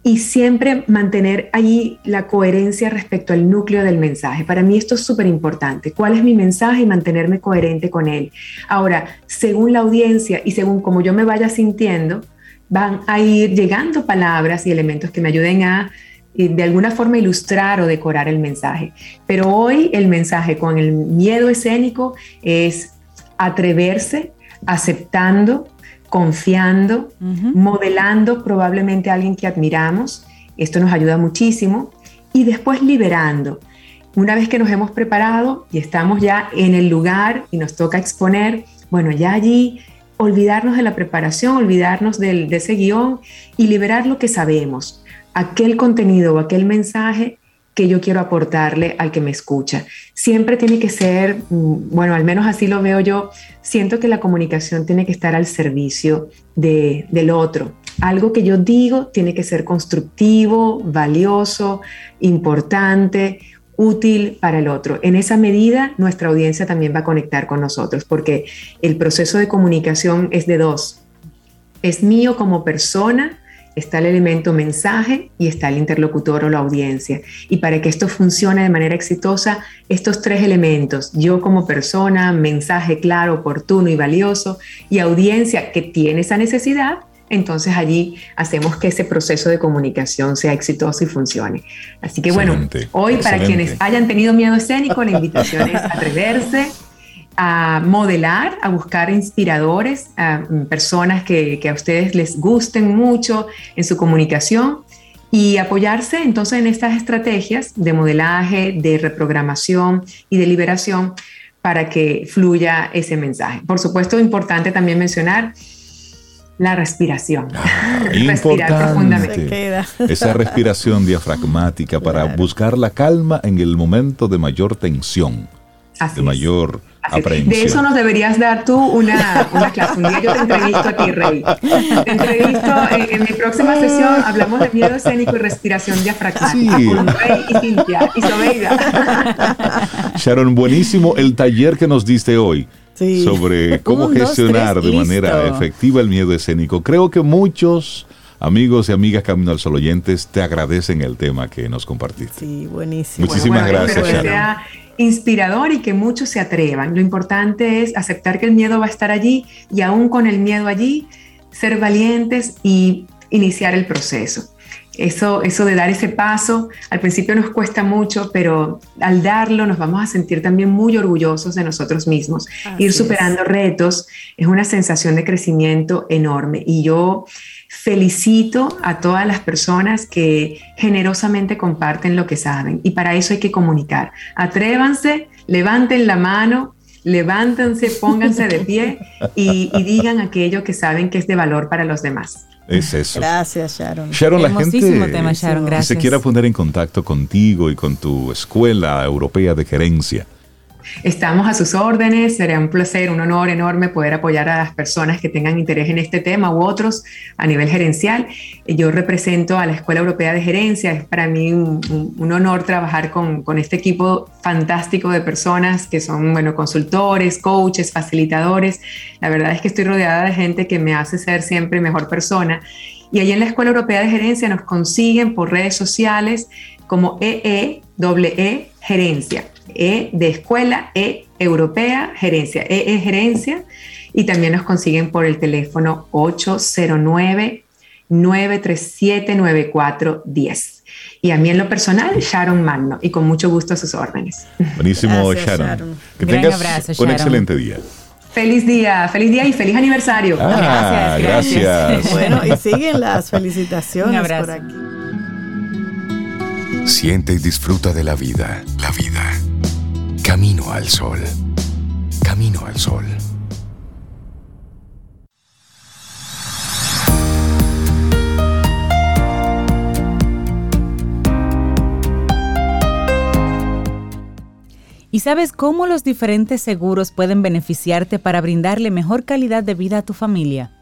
y siempre mantener allí la coherencia respecto al núcleo del mensaje. Para mí esto es súper importante. ¿Cuál es mi mensaje y mantenerme coherente con él? Ahora, según la audiencia y según cómo yo me vaya sintiendo, van a ir llegando palabras y elementos que me ayuden a de alguna forma ilustrar o decorar el mensaje. Pero hoy el mensaje con el miedo escénico es atreverse, aceptando, confiando, modelando probablemente a alguien que admiramos. Esto nos ayuda muchísimo. Y después liberando. Una vez que nos hemos preparado y estamos ya en el lugar y nos toca exponer, bueno, ya allí olvidarnos de la preparación, olvidarnos de ese guion y liberar lo que sabemos aquel contenido o aquel mensaje que yo quiero aportarle al que me escucha. Siempre tiene que ser, mm, bueno, al menos así lo veo yo, siento que la comunicación tiene que estar al servicio de, del otro. Algo que yo digo tiene que ser constructivo, valioso, importante, útil para el otro. En esa medida, nuestra audiencia también va a conectar con nosotros, porque el proceso de comunicación es de dos. Es mío como persona, está el elemento mensaje y está el interlocutor o la audiencia. Y para que esto funcione de manera exitosa, estos tres elementos, yo como persona, mensaje claro, oportuno y valioso, y audiencia que tiene esa necesidad, entonces allí hacemos que ese proceso de comunicación sea exitoso y funcione. Así que bueno, hoy para quienes hayan tenido miedo escénico, la invitación es atreverse a modelar, a buscar inspiradores, a mm, personas que, a ustedes les gusten mucho en su comunicación y apoyarse entonces en estas estrategias de modelaje, de reprogramación y de liberación para que fluya ese mensaje. Por supuesto, importante también mencionar la respiración. Ah, Respirar profundamente. Esa respiración diafragmática para buscar la calma en el momento de mayor tensión, de mayor de eso nos deberías dar tú una, clase. Un día yo te entrevisto a ti, Rey. Te entrevisto en, mi próxima sesión. Hablamos de miedo escénico y respiración diafragmática con Rey y Cintia y Sobeida. Sharon, buenísimo el taller que nos diste hoy. sobre cómo gestionar de manera efectiva el miedo escénico. Creo que muchos amigos y amigas Camino al Sol oyentes te agradecen el tema que nos compartiste. Sí, buenísimo. Muchísimas gracias, Sharon inspirador y que muchos se atrevan. Lo importante es aceptar que el miedo va a estar allí y aún con el miedo allí, ser valientes y iniciar el proceso. Eso, eso de dar ese paso, al principio nos cuesta mucho, pero al darlo nos vamos a sentir también muy orgullosos de nosotros mismos. Ir superando retos es una sensación de crecimiento enorme. Y yo felicito a todas las personas que generosamente comparten lo que saben. Y para eso hay que comunicar. Atrévanse, levanten la mano, levántense, pónganse de pie y, y digan aquello que saben que es de valor para los demás. Es eso. Gracias, Sharon. Sharon, la gente tema, Sharon, gracias. se quiera poner en contacto contigo y con tu escuela europea de gerencia. Estamos a sus órdenes, sería un placer, un honor enorme poder apoyar a las personas que tengan interés en este tema u otros a nivel gerencial. Yo represento a la Escuela Europea de Gerencia, es para mí un, honor trabajar con, este equipo fantástico de personas que son bueno, consultores, coaches, facilitadores. La verdad es que estoy rodeada de gente que me hace ser siempre mejor persona. Y allí en la Escuela Europea de Gerencia nos consiguen por redes sociales como EE, e, Gerencia. E de escuela, E europea, gerencia, E gerencia. Y también nos consiguen por el teléfono 809 937-9410. Y a mí en lo personal, Sharon Magno, y con mucho gusto a sus órdenes. Buenísimo, Sharon. Que tengas un excelente día. Feliz día, feliz día y feliz aniversario. Ah, gracias, gracias. Bueno, y siguen las felicitaciones por aquí. Siente y disfruta de la vida. La vida. Camino al sol. Camino al sol. ¿Y sabes cómo los diferentes seguros pueden beneficiarte para brindarle mejor calidad de vida a tu familia?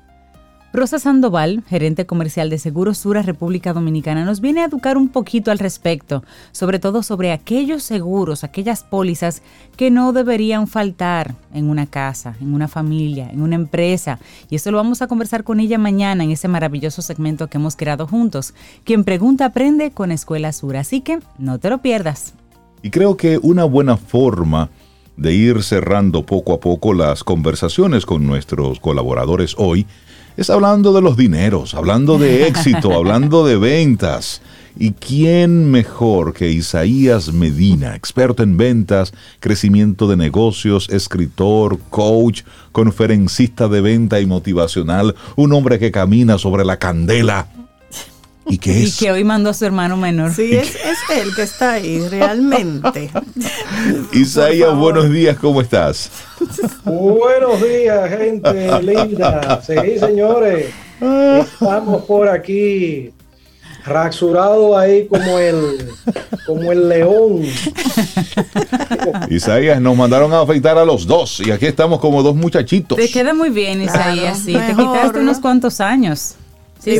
Rosa Sandoval, gerente comercial de Seguros Sura República Dominicana, nos viene a educar un poquito al respecto, sobre todo sobre aquellos seguros, aquellas pólizas que no deberían faltar en una casa, en una familia, en una empresa. Y eso lo vamos a conversar con ella mañana en ese maravilloso segmento que hemos creado juntos. Quien pregunta aprende con Escuela Sura, así que no te lo pierdas. Y creo que una buena forma de ir cerrando poco a poco las conversaciones con nuestros colaboradores hoy es hablando de los dineros, hablando de éxito, hablando de ventas. ¿Y quién mejor que Isaías Medina, experto en ventas, crecimiento de negocios, escritor, coach, conferencista de venta y motivacional, un hombre que camina sobre la candela ¿Y qué es? Y que hoy mandó a su hermano menor. Sí, es, es él que está ahí, realmente. Isaías, buenos días, ¿cómo estás? Buenos días, gente linda. Sí, señores. Estamos por aquí rasurado ahí como el como el león. Isaías, nos mandaron a afeitar a los dos y aquí estamos como dos muchachitos. Te queda muy bien, Isaías, sí. Te quitaste unos cuantos años y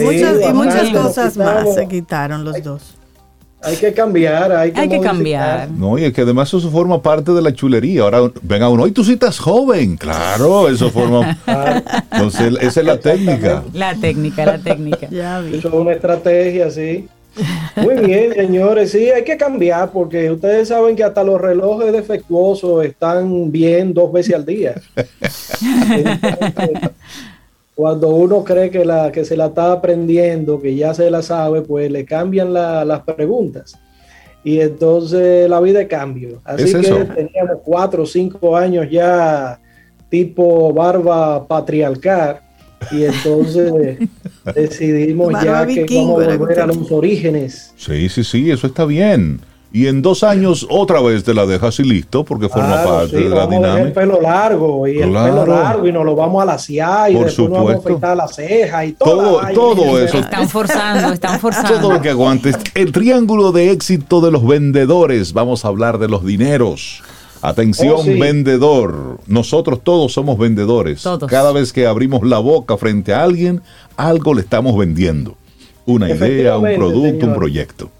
muchas, cosas más se quitaron los dos. Hay que cambiar, hay que, hay que cambiar. No, y es que además eso forma parte de la chulería. Ahora venga uno, y tú sí estás joven. Claro, eso forma. Entonces, esa es la técnica. La técnica, la técnica. ya vi. Eso es una estrategia, sí. Muy bien, señores. Sí, hay que cambiar porque ustedes saben que hasta los relojes defectuosos están bien dos veces al día. Cuando uno cree que, la, que se la está aprendiendo, que ya se la sabe, pues le cambian las preguntas. Y entonces la vida de cambio. Así que teníamos cuatro o cinco años ya tipo barba patriarcal. Y entonces decidimos ya que vamos a volver a los orígenes. Sí, sí, sí, eso está bien y en dos años otra vez te la dejas y listo, porque forma parte de la dinámica. el pelo largo y el pelo largo y nos lo vamos a lasear y Por después supuesto. nos vamos a afeitar las cejas y todo. Todo, eso. Están forzando, están forzando. Todo lo que aguantes. El triángulo de éxito de los vendedores. Vamos a hablar de los dineros. Atención, oh, vendedor. Nosotros todos somos vendedores. Cada vez que abrimos la boca frente a alguien, algo le estamos vendiendo. Una idea, un producto, un proyecto.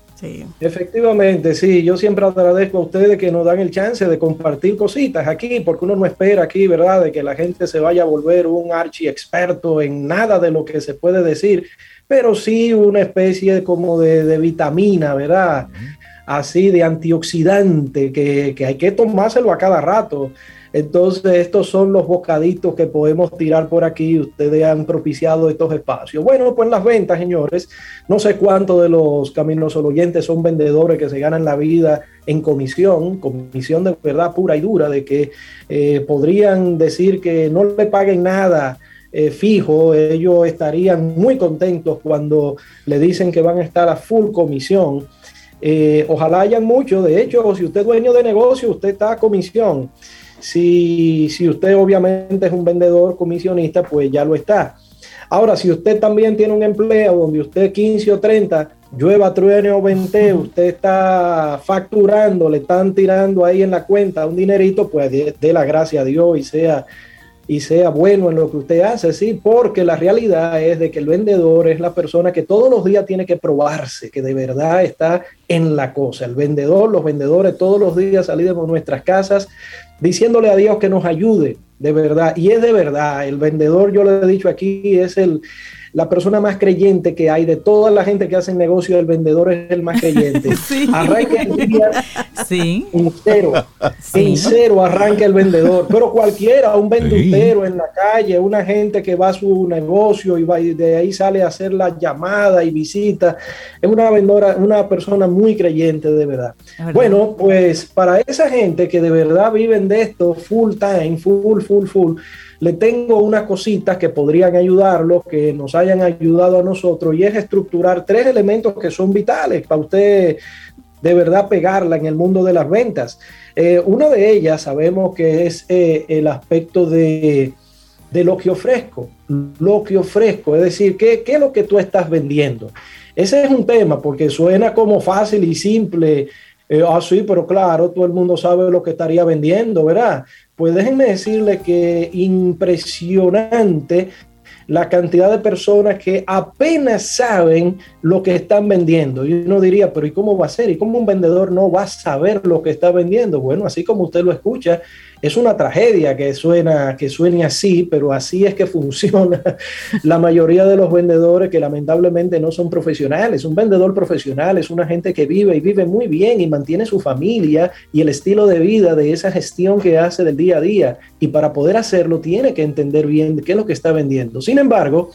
Efectivamente, sí, yo siempre agradezco a ustedes que nos dan el chance de compartir cositas aquí, porque uno no espera aquí, ¿verdad?, de que la gente se vaya a volver un archi experto en nada de lo que se puede decir, pero sí una especie como de, vitamina, ¿verdad? Así de antioxidante que, que hay que tomárselo a cada rato. Entonces, estos son los bocaditos que podemos tirar por aquí. Ustedes han propiciado estos espacios. Bueno, pues las ventas, señores. No sé cuántos de los caminos oyentes son vendedores que se ganan la vida en comisión, comisión de verdad pura y dura, de que eh, podrían decir que no le paguen nada. Eh, fijo, ellos estarían muy contentos cuando le dicen que van a estar a full comisión. Eh, ojalá hayan muchos, de hecho, si usted es dueño de negocio, usted está a comisión. Si, si usted obviamente es un vendedor comisionista, pues ya lo está. Ahora, si usted también tiene un empleo donde usted 15 o 30, llueva, truene o vente, usted está facturando, le están tirando ahí en la cuenta un dinerito, pues dé la gracia a Dios y sea y sea bueno en lo que usted hace, sí, porque la realidad es de que el vendedor es la persona que todos los días tiene que probarse que de verdad está en la cosa. El vendedor, los vendedores todos los días salimos de nuestras casas diciéndole a Dios que nos ayude, de verdad, y es de verdad, el vendedor, yo le he dicho aquí, es el, la persona más creyente que hay de toda la gente que hace negocio, el vendedor es el más creyente. Arranca el día en cero. En cero arranca el vendedor. Pero cualquiera, un vendedor en la calle, una gente que va a su negocio y, va, y de ahí sale a hacer la llamada y visita, es una vendedora, una persona muy creyente de verdad. Bueno, pues para esa gente que de verdad viven de esto full time, full, full, full, le tengo unas cositas que podrían ayudarlos, que nos hayan ayudado a nosotros, y es estructurar tres elementos que son vitales para usted de verdad pegarla en el mundo de las ventas. Eh, una de ellas sabemos que es eh, el aspecto de, lo que ofrezco, lo que ofrezco, es decir, ¿qué, ¿qué es lo que tú estás vendiendo? Ese es un tema porque suena como fácil y simple. Eh, ah, sí, pero claro, todo el mundo sabe lo que estaría vendiendo, ¿verdad? Pues déjenme decirle que impresionante la cantidad de personas que apenas saben lo que están vendiendo. Y uno diría, pero ¿y cómo va a ser? ¿Y cómo un vendedor no va a saber lo que está vendiendo? Bueno, así como usted lo escucha, es una tragedia que suena que suene así, pero así es que funciona la mayoría de los vendedores que lamentablemente no son profesionales. Un vendedor profesional es una gente que vive y vive muy bien y mantiene su familia y el estilo de vida de esa gestión que hace del día a día. Y para poder hacerlo tiene que entender bien qué es lo que está vendiendo. Sin embargo,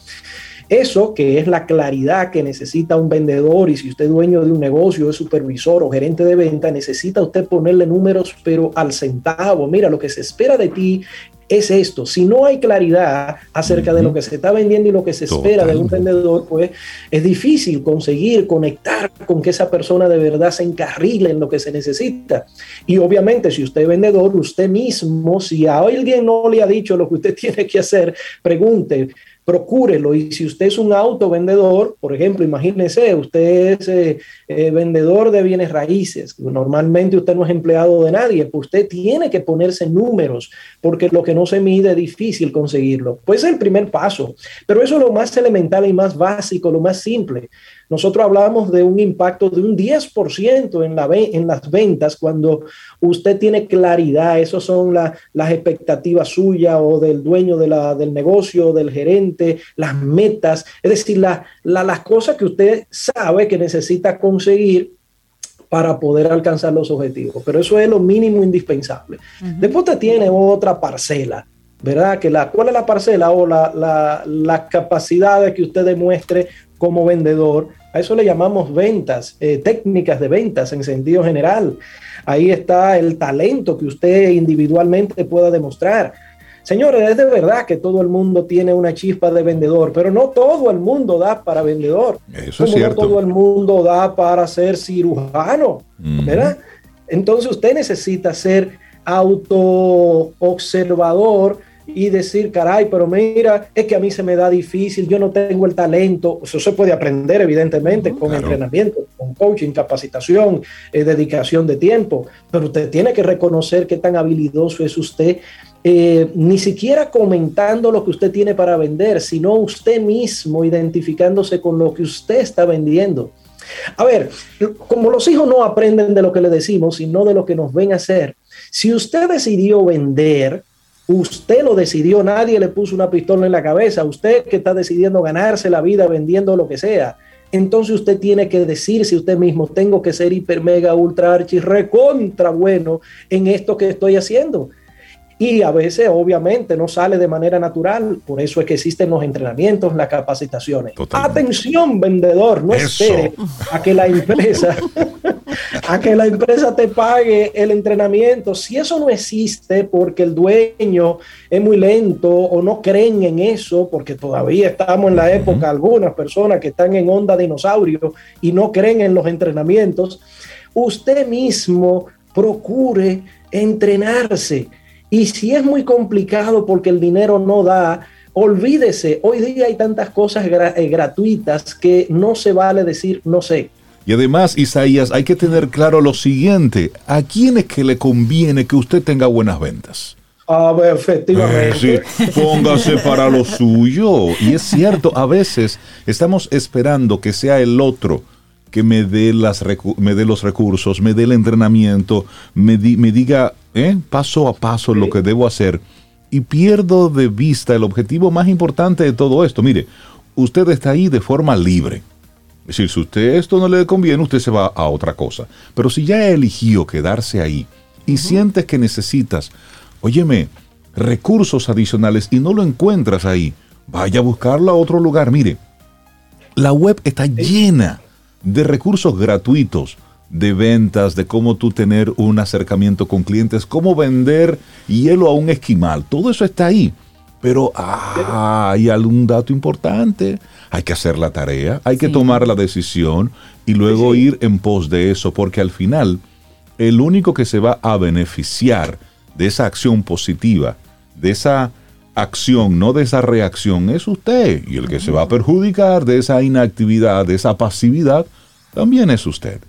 eso que es la claridad que necesita un vendedor y si usted es dueño de un negocio, es supervisor o gerente de venta, necesita usted ponerle números pero al centavo. Mira, lo que se espera de ti es esto. Si no hay claridad acerca de lo que se está vendiendo y lo que se espera de un vendedor, pues es difícil conseguir conectar con que esa persona de verdad se encarrile en lo que se necesita. Y obviamente, si usted es vendedor, usted mismo, si a alguien no le ha dicho lo que usted tiene que hacer, pregunte procúrelo. Y si usted es un autovendedor, por ejemplo, imagínese, usted es eh, eh, vendedor de bienes raíces, normalmente usted no es empleado de nadie, pues usted tiene que ponerse números, porque lo que no se mide es difícil conseguirlo. Pues es el primer paso, pero eso es lo más elemental y más básico, lo más simple. Nosotros hablamos de un impacto de un 10% en, la, en las ventas cuando usted tiene claridad, esas son las expectativas suyas o del dueño de la, del negocio, del gerente, las metas, es decir, las cosas que usted sabe que necesita conseguir para poder alcanzar los objetivos. Pero eso es lo mínimo indispensable. Después te tiene otra parcela, ¿verdad? Que la, ¿Cuál es la parcela o la, la, la capacidad de que usted demuestre como vendedor. A eso le llamamos ventas, eh, técnicas de ventas en sentido general. Ahí está el talento que usted individualmente pueda demostrar. Señores, es de verdad que todo el mundo tiene una chispa de vendedor, pero no todo el mundo da para vendedor. Eso es cierto. No todo el mundo da para ser cirujano, ¿verdad? Entonces usted necesita ser auto observador y decir, caray, pero mira, es que a mí se me da difícil, yo no tengo el talento. Eso se puede aprender, evidentemente, con entrenamiento, con coaching, capacitación, eh, dedicación de tiempo, pero usted tiene que reconocer qué tan habilidoso es usted. Eh, ni siquiera comentando lo que usted tiene para vender, sino usted mismo identificándose con lo que usted está vendiendo. A ver, como los hijos no aprenden de lo que le decimos, sino de lo que nos ven hacer, si usted decidió vender, Usted lo decidió, nadie le puso una pistola en la cabeza. Usted que está decidiendo ganarse la vida vendiendo lo que sea. Entonces usted tiene que decirse usted mismo, tengo que ser hiper, mega, ultra, archi, recontra bueno en esto que estoy haciendo. Y a veces, obviamente, no sale de manera natural. Por eso es que existen los entrenamientos, las capacitaciones. Atención, vendedor, no espere a que la empresa, a que la empresa te pague el entrenamiento. Si eso no existe porque el dueño es muy lento o no creen en eso, porque todavía estamos en la época, algunas personas que están en onda dinosaurio y no creen en los entrenamientos, usted mismo procure entrenarse y si es muy complicado porque el dinero no da, olvídese, hoy día hay tantas cosas eh, gratuitas que no se vale decir no sé. Y además, Isaías, hay que tener claro lo siguiente, ¿a quién es que le conviene que usted tenga buenas ventas? Ah, efectivamente. Eh, sí, póngase para lo suyo. Y es cierto, a veces estamos esperando que sea el otro que me dé, las me dé los recursos, me dé el entrenamiento, me, me diga ¿eh? paso a paso lo que debo hacer y pierdo de vista el objetivo más importante de todo esto. Mire, usted está ahí de forma libre. Es decir, si usted esto no le conviene, usted se va a otra cosa. Pero si ya eligió quedarse ahí y sientes que necesitas, óyeme, recursos adicionales y no lo encuentras ahí, vaya a buscarlo a otro lugar. Mire, la web está llena de recursos gratuitos de ventas, de cómo tú tener un acercamiento con clientes, cómo vender hielo a un esquimal. Todo eso está ahí. Pero ah, hay algún dato importante. Hay que hacer la tarea, hay que tomar la decisión y luego ir en pos de eso, porque al final el único que se va a beneficiar de esa acción positiva, de esa acción, no de esa reacción, es usted. Y el que se va a perjudicar de esa inactividad, de esa pasividad, también es usted.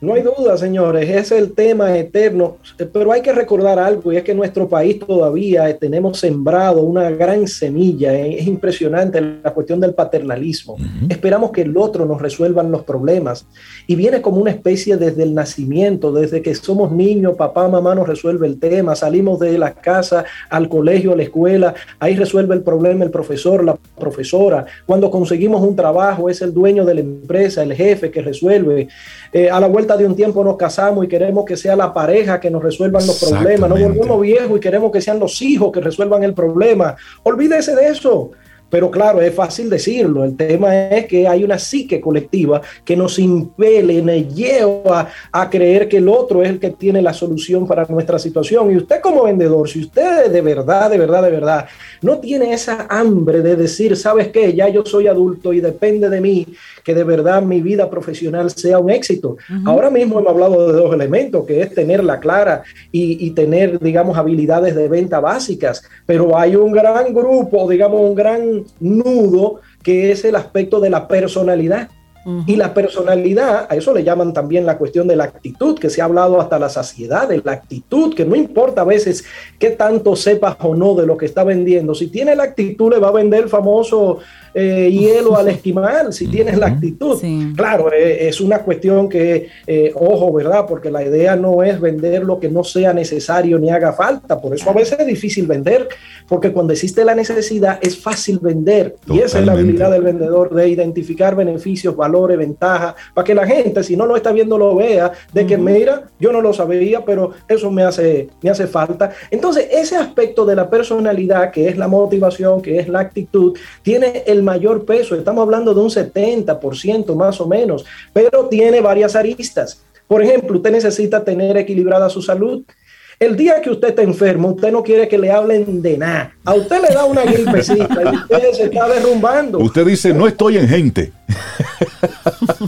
No hay duda, señores, es el tema eterno, pero hay que recordar algo y es que en nuestro país todavía tenemos sembrado una gran semilla, ¿eh? es impresionante la cuestión del paternalismo. Esperamos que el otro nos resuelva los problemas y viene como una especie desde el nacimiento, desde que somos niños, papá, mamá nos resuelve el tema, salimos de la casa al colegio, a la escuela, ahí resuelve el problema el profesor, la profesora. Cuando conseguimos un trabajo es el dueño de la empresa, el jefe que resuelve. Eh, a la vuelta de un tiempo nos casamos y queremos que sea la pareja que nos resuelvan los problemas, no volvemos viejos y queremos que sean los hijos que resuelvan el problema. Olvídese de eso. Pero claro, es fácil decirlo. El tema es que hay una psique colectiva que nos impele, nos lleva a creer que el otro es el que tiene la solución para nuestra situación. Y usted como vendedor, si usted de verdad, de verdad, de verdad, no tiene esa hambre de decir, ¿sabes qué? Ya yo soy adulto y depende de mí que de verdad mi vida profesional sea un éxito. Ahora mismo hemos hablado de dos elementos, que es tenerla clara y, y tener, digamos, habilidades de venta básicas. Pero hay un gran grupo, digamos, un gran nudo que es el aspecto de la personalidad. Y la personalidad, a eso le llaman también la cuestión de la actitud, que se ha hablado hasta la saciedad, de la actitud, que no importa a veces qué tanto sepas o no de lo que está vendiendo, si tiene la actitud le va a vender el famoso eh, hielo al esquimal, si tienes la actitud. Claro, eh, es una cuestión que, eh, ojo, ¿verdad? Porque la idea no es vender lo que no sea necesario ni haga falta, por eso a veces es difícil vender, porque cuando existe la necesidad es fácil vender, y esa es la habilidad del vendedor, de identificar beneficios, valores, ventajas, para que la gente, si no lo está viendo, lo vea, de que mira, yo no lo sabía, pero eso me hace, me hace falta. Entonces, ese aspecto de la personalidad, que es la motivación, que es la actitud, tiene el mayor peso, estamos hablando de un 70% más o menos, pero tiene varias aristas. Por ejemplo, usted necesita tener equilibrada su salud. El día que usted está enfermo, usted no quiere que le hablen de nada. A usted le da una gripecita y usted se está derrumbando. Usted dice, no estoy en gente.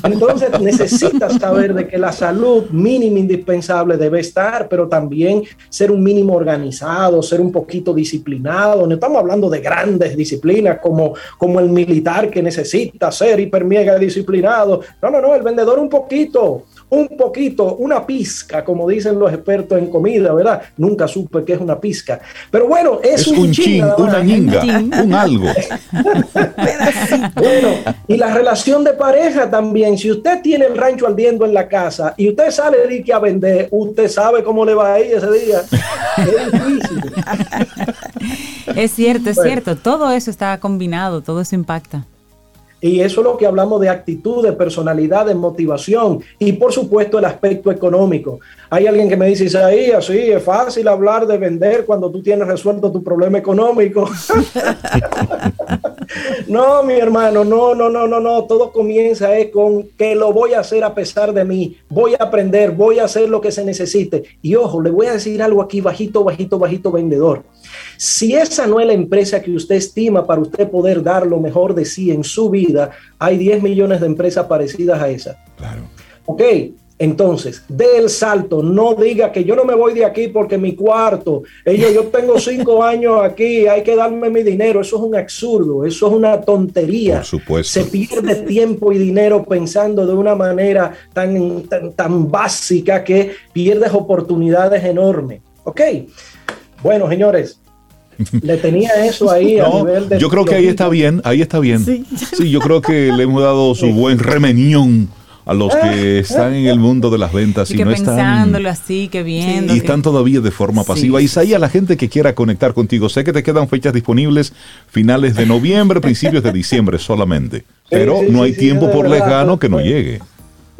Entonces necesita saber de que la salud mínima indispensable debe estar, pero también ser un mínimo organizado, ser un poquito disciplinado. No estamos hablando de grandes disciplinas como, como el militar que necesita ser hiper mega disciplinado. No, no, no, el vendedor un poquito un poquito, una pizca, como dicen los expertos en comida, ¿verdad? Nunca supe qué es una pizca. Pero bueno, es, un, chin, una ñinga, un algo. bueno, y la relación de pareja también. Si usted tiene el rancho ardiendo en la casa y usted sale de que a vender, usted sabe cómo le va a ir ese día. Es difícil. Es cierto, es cierto. Todo eso está combinado, todo eso impacta. Y eso es lo que hablamos de actitud, de personalidad, de motivación y por supuesto el aspecto económico. Hay alguien que me dice, ahí así es fácil hablar de vender cuando tú tienes resuelto tu problema económico. no, mi hermano, no, no, no, no, no. Todo comienza es con que lo voy a hacer a pesar de mí. Voy a aprender, voy a hacer lo que se necesite. Y ojo, le voy a decir algo aquí bajito, bajito, bajito, vendedor. Si esa no es la empresa que usted estima para usted poder dar lo mejor de sí en su vida, hay 10 millones de empresas parecidas a esa. Claro. Ok, entonces, dé el salto, no diga que yo no me voy de aquí porque mi cuarto, ella, yo tengo cinco años aquí, hay que darme mi dinero. Eso es un absurdo, eso es una tontería. Por supuesto. Se pierde tiempo y dinero pensando de una manera tan, tan, tan básica que pierdes oportunidades enormes. Ok, bueno, señores, le tenía eso ahí a nivel de. Yo creo que ahí está bien, ahí está bien. Sí. yo creo que le hemos dado su buen remenión a los que están en el mundo de las ventas y, que no pensándolo están así, que viendo. y que- están todavía de forma pasiva. Sí, Isaías, la gente que quiera conectar contigo, sé que te quedan fechas disponibles finales de noviembre, principios de diciembre solamente. Pero sí, no hay sí, tiempo por verdad, lejano que no pues. llegue.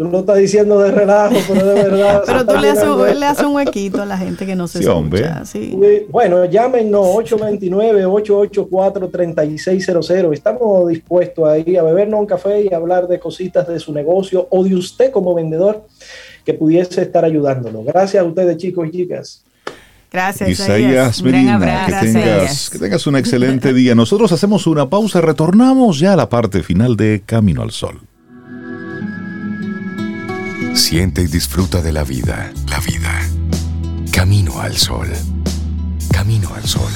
Tú lo estás diciendo de relajo, pero de verdad. Pero tú le haces, le haces un huequito a la gente que no se Sí, escucha. hombre. sí. Bueno, llámenos 829-884-3600. Estamos dispuestos ahí a bebernos un café y hablar de cositas de su negocio o de usted como vendedor que pudiese estar ayudándonos. Gracias a ustedes, chicos y chicas. Gracias, Isaías Medina, abrazo. que Gracias. tengas, que tengas un excelente día. Nosotros hacemos una pausa, retornamos ya a la parte final de Camino al Sol. Siente y disfruta de la vida. La vida. Camino al sol. Camino al sol.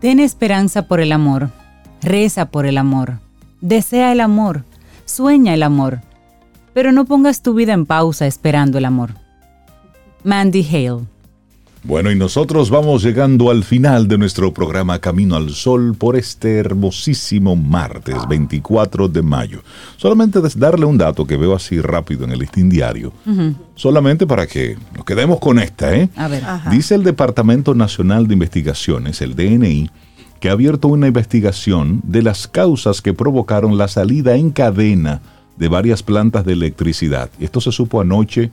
Ten esperanza por el amor, reza por el amor, desea el amor, sueña el amor, pero no pongas tu vida en pausa esperando el amor. Mandy Hale. Bueno, y nosotros vamos llegando al final de nuestro programa Camino al Sol por este hermosísimo martes 24 de mayo. Solamente darle un dato que veo así rápido en el listín diario, solamente para que nos quedemos con esta, ¿eh? A ver. Ajá. Dice el Departamento Nacional de Investigaciones, el DNI, que ha abierto una investigación de las causas que provocaron la salida en cadena de varias plantas de electricidad. Esto se supo anoche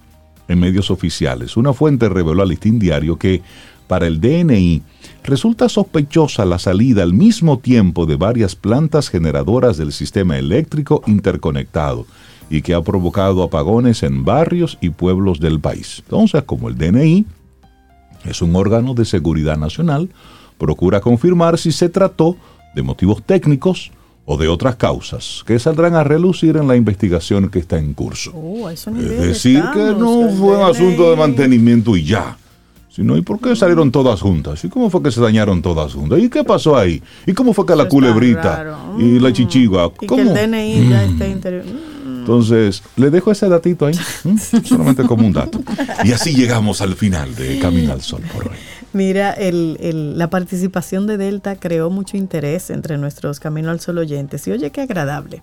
en medios oficiales. Una fuente reveló al listín diario que para el DNI resulta sospechosa la salida al mismo tiempo de varias plantas generadoras del sistema eléctrico interconectado y que ha provocado apagones en barrios y pueblos del país. Entonces, como el DNI es un órgano de seguridad nacional, procura confirmar si se trató de motivos técnicos o de otras causas que saldrán a relucir en la investigación que está en curso. Oh, Es decir, que no fue un asunto de mantenimiento y ya. Sino, ¿y por qué salieron todas juntas? ¿Y cómo fue que se dañaron todas juntas? ¿Y qué pasó ahí? ¿Y cómo fue que la Eso está culebrita y la Mm. chichigua? Y ¿Cómo? que el DNI ya esté interior. Mm. Entonces, le dejo ese datito ahí, solamente como un dato. Y así llegamos al final de Camino al Sol por hoy. Mira, el, el- la participación de Delta creó mucho interés entre nuestros Camino al Sol oyentes. Y oye, qué agradable.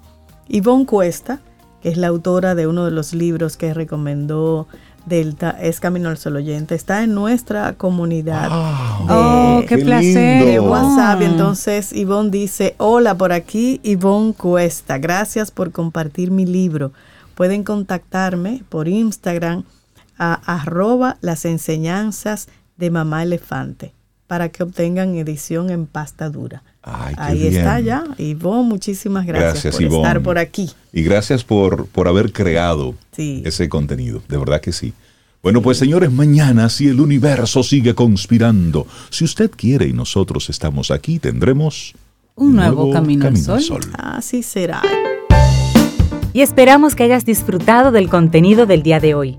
Ivonne Cuesta, que es la autora de uno de los libros que recomendó Delta, es Camino al Sol oyente, está en nuestra comunidad de, Oh, qué, qué placer. de. WhatsApp. Oh. entonces Ivonne dice, hola por aquí, Ivonne Cuesta, gracias por compartir mi libro. Pueden contactarme por Instagram a arroba las enseñanzas de Mamá Elefante para que obtengan edición en pasta dura. Ay, qué Ahí bien. está ya. Ivonne, muchísimas gracias, Gracias, por Ivonne. estar por aquí. Y gracias por, por haber creado Sí. ese contenido. De verdad que sí. Bueno, pues señores, mañana si el universo sigue conspirando, si usted quiere y nosotros estamos aquí, tendremos Un nuevo Camino al Sol. Así será. y esperamos que hayas disfrutado del contenido del día de hoy.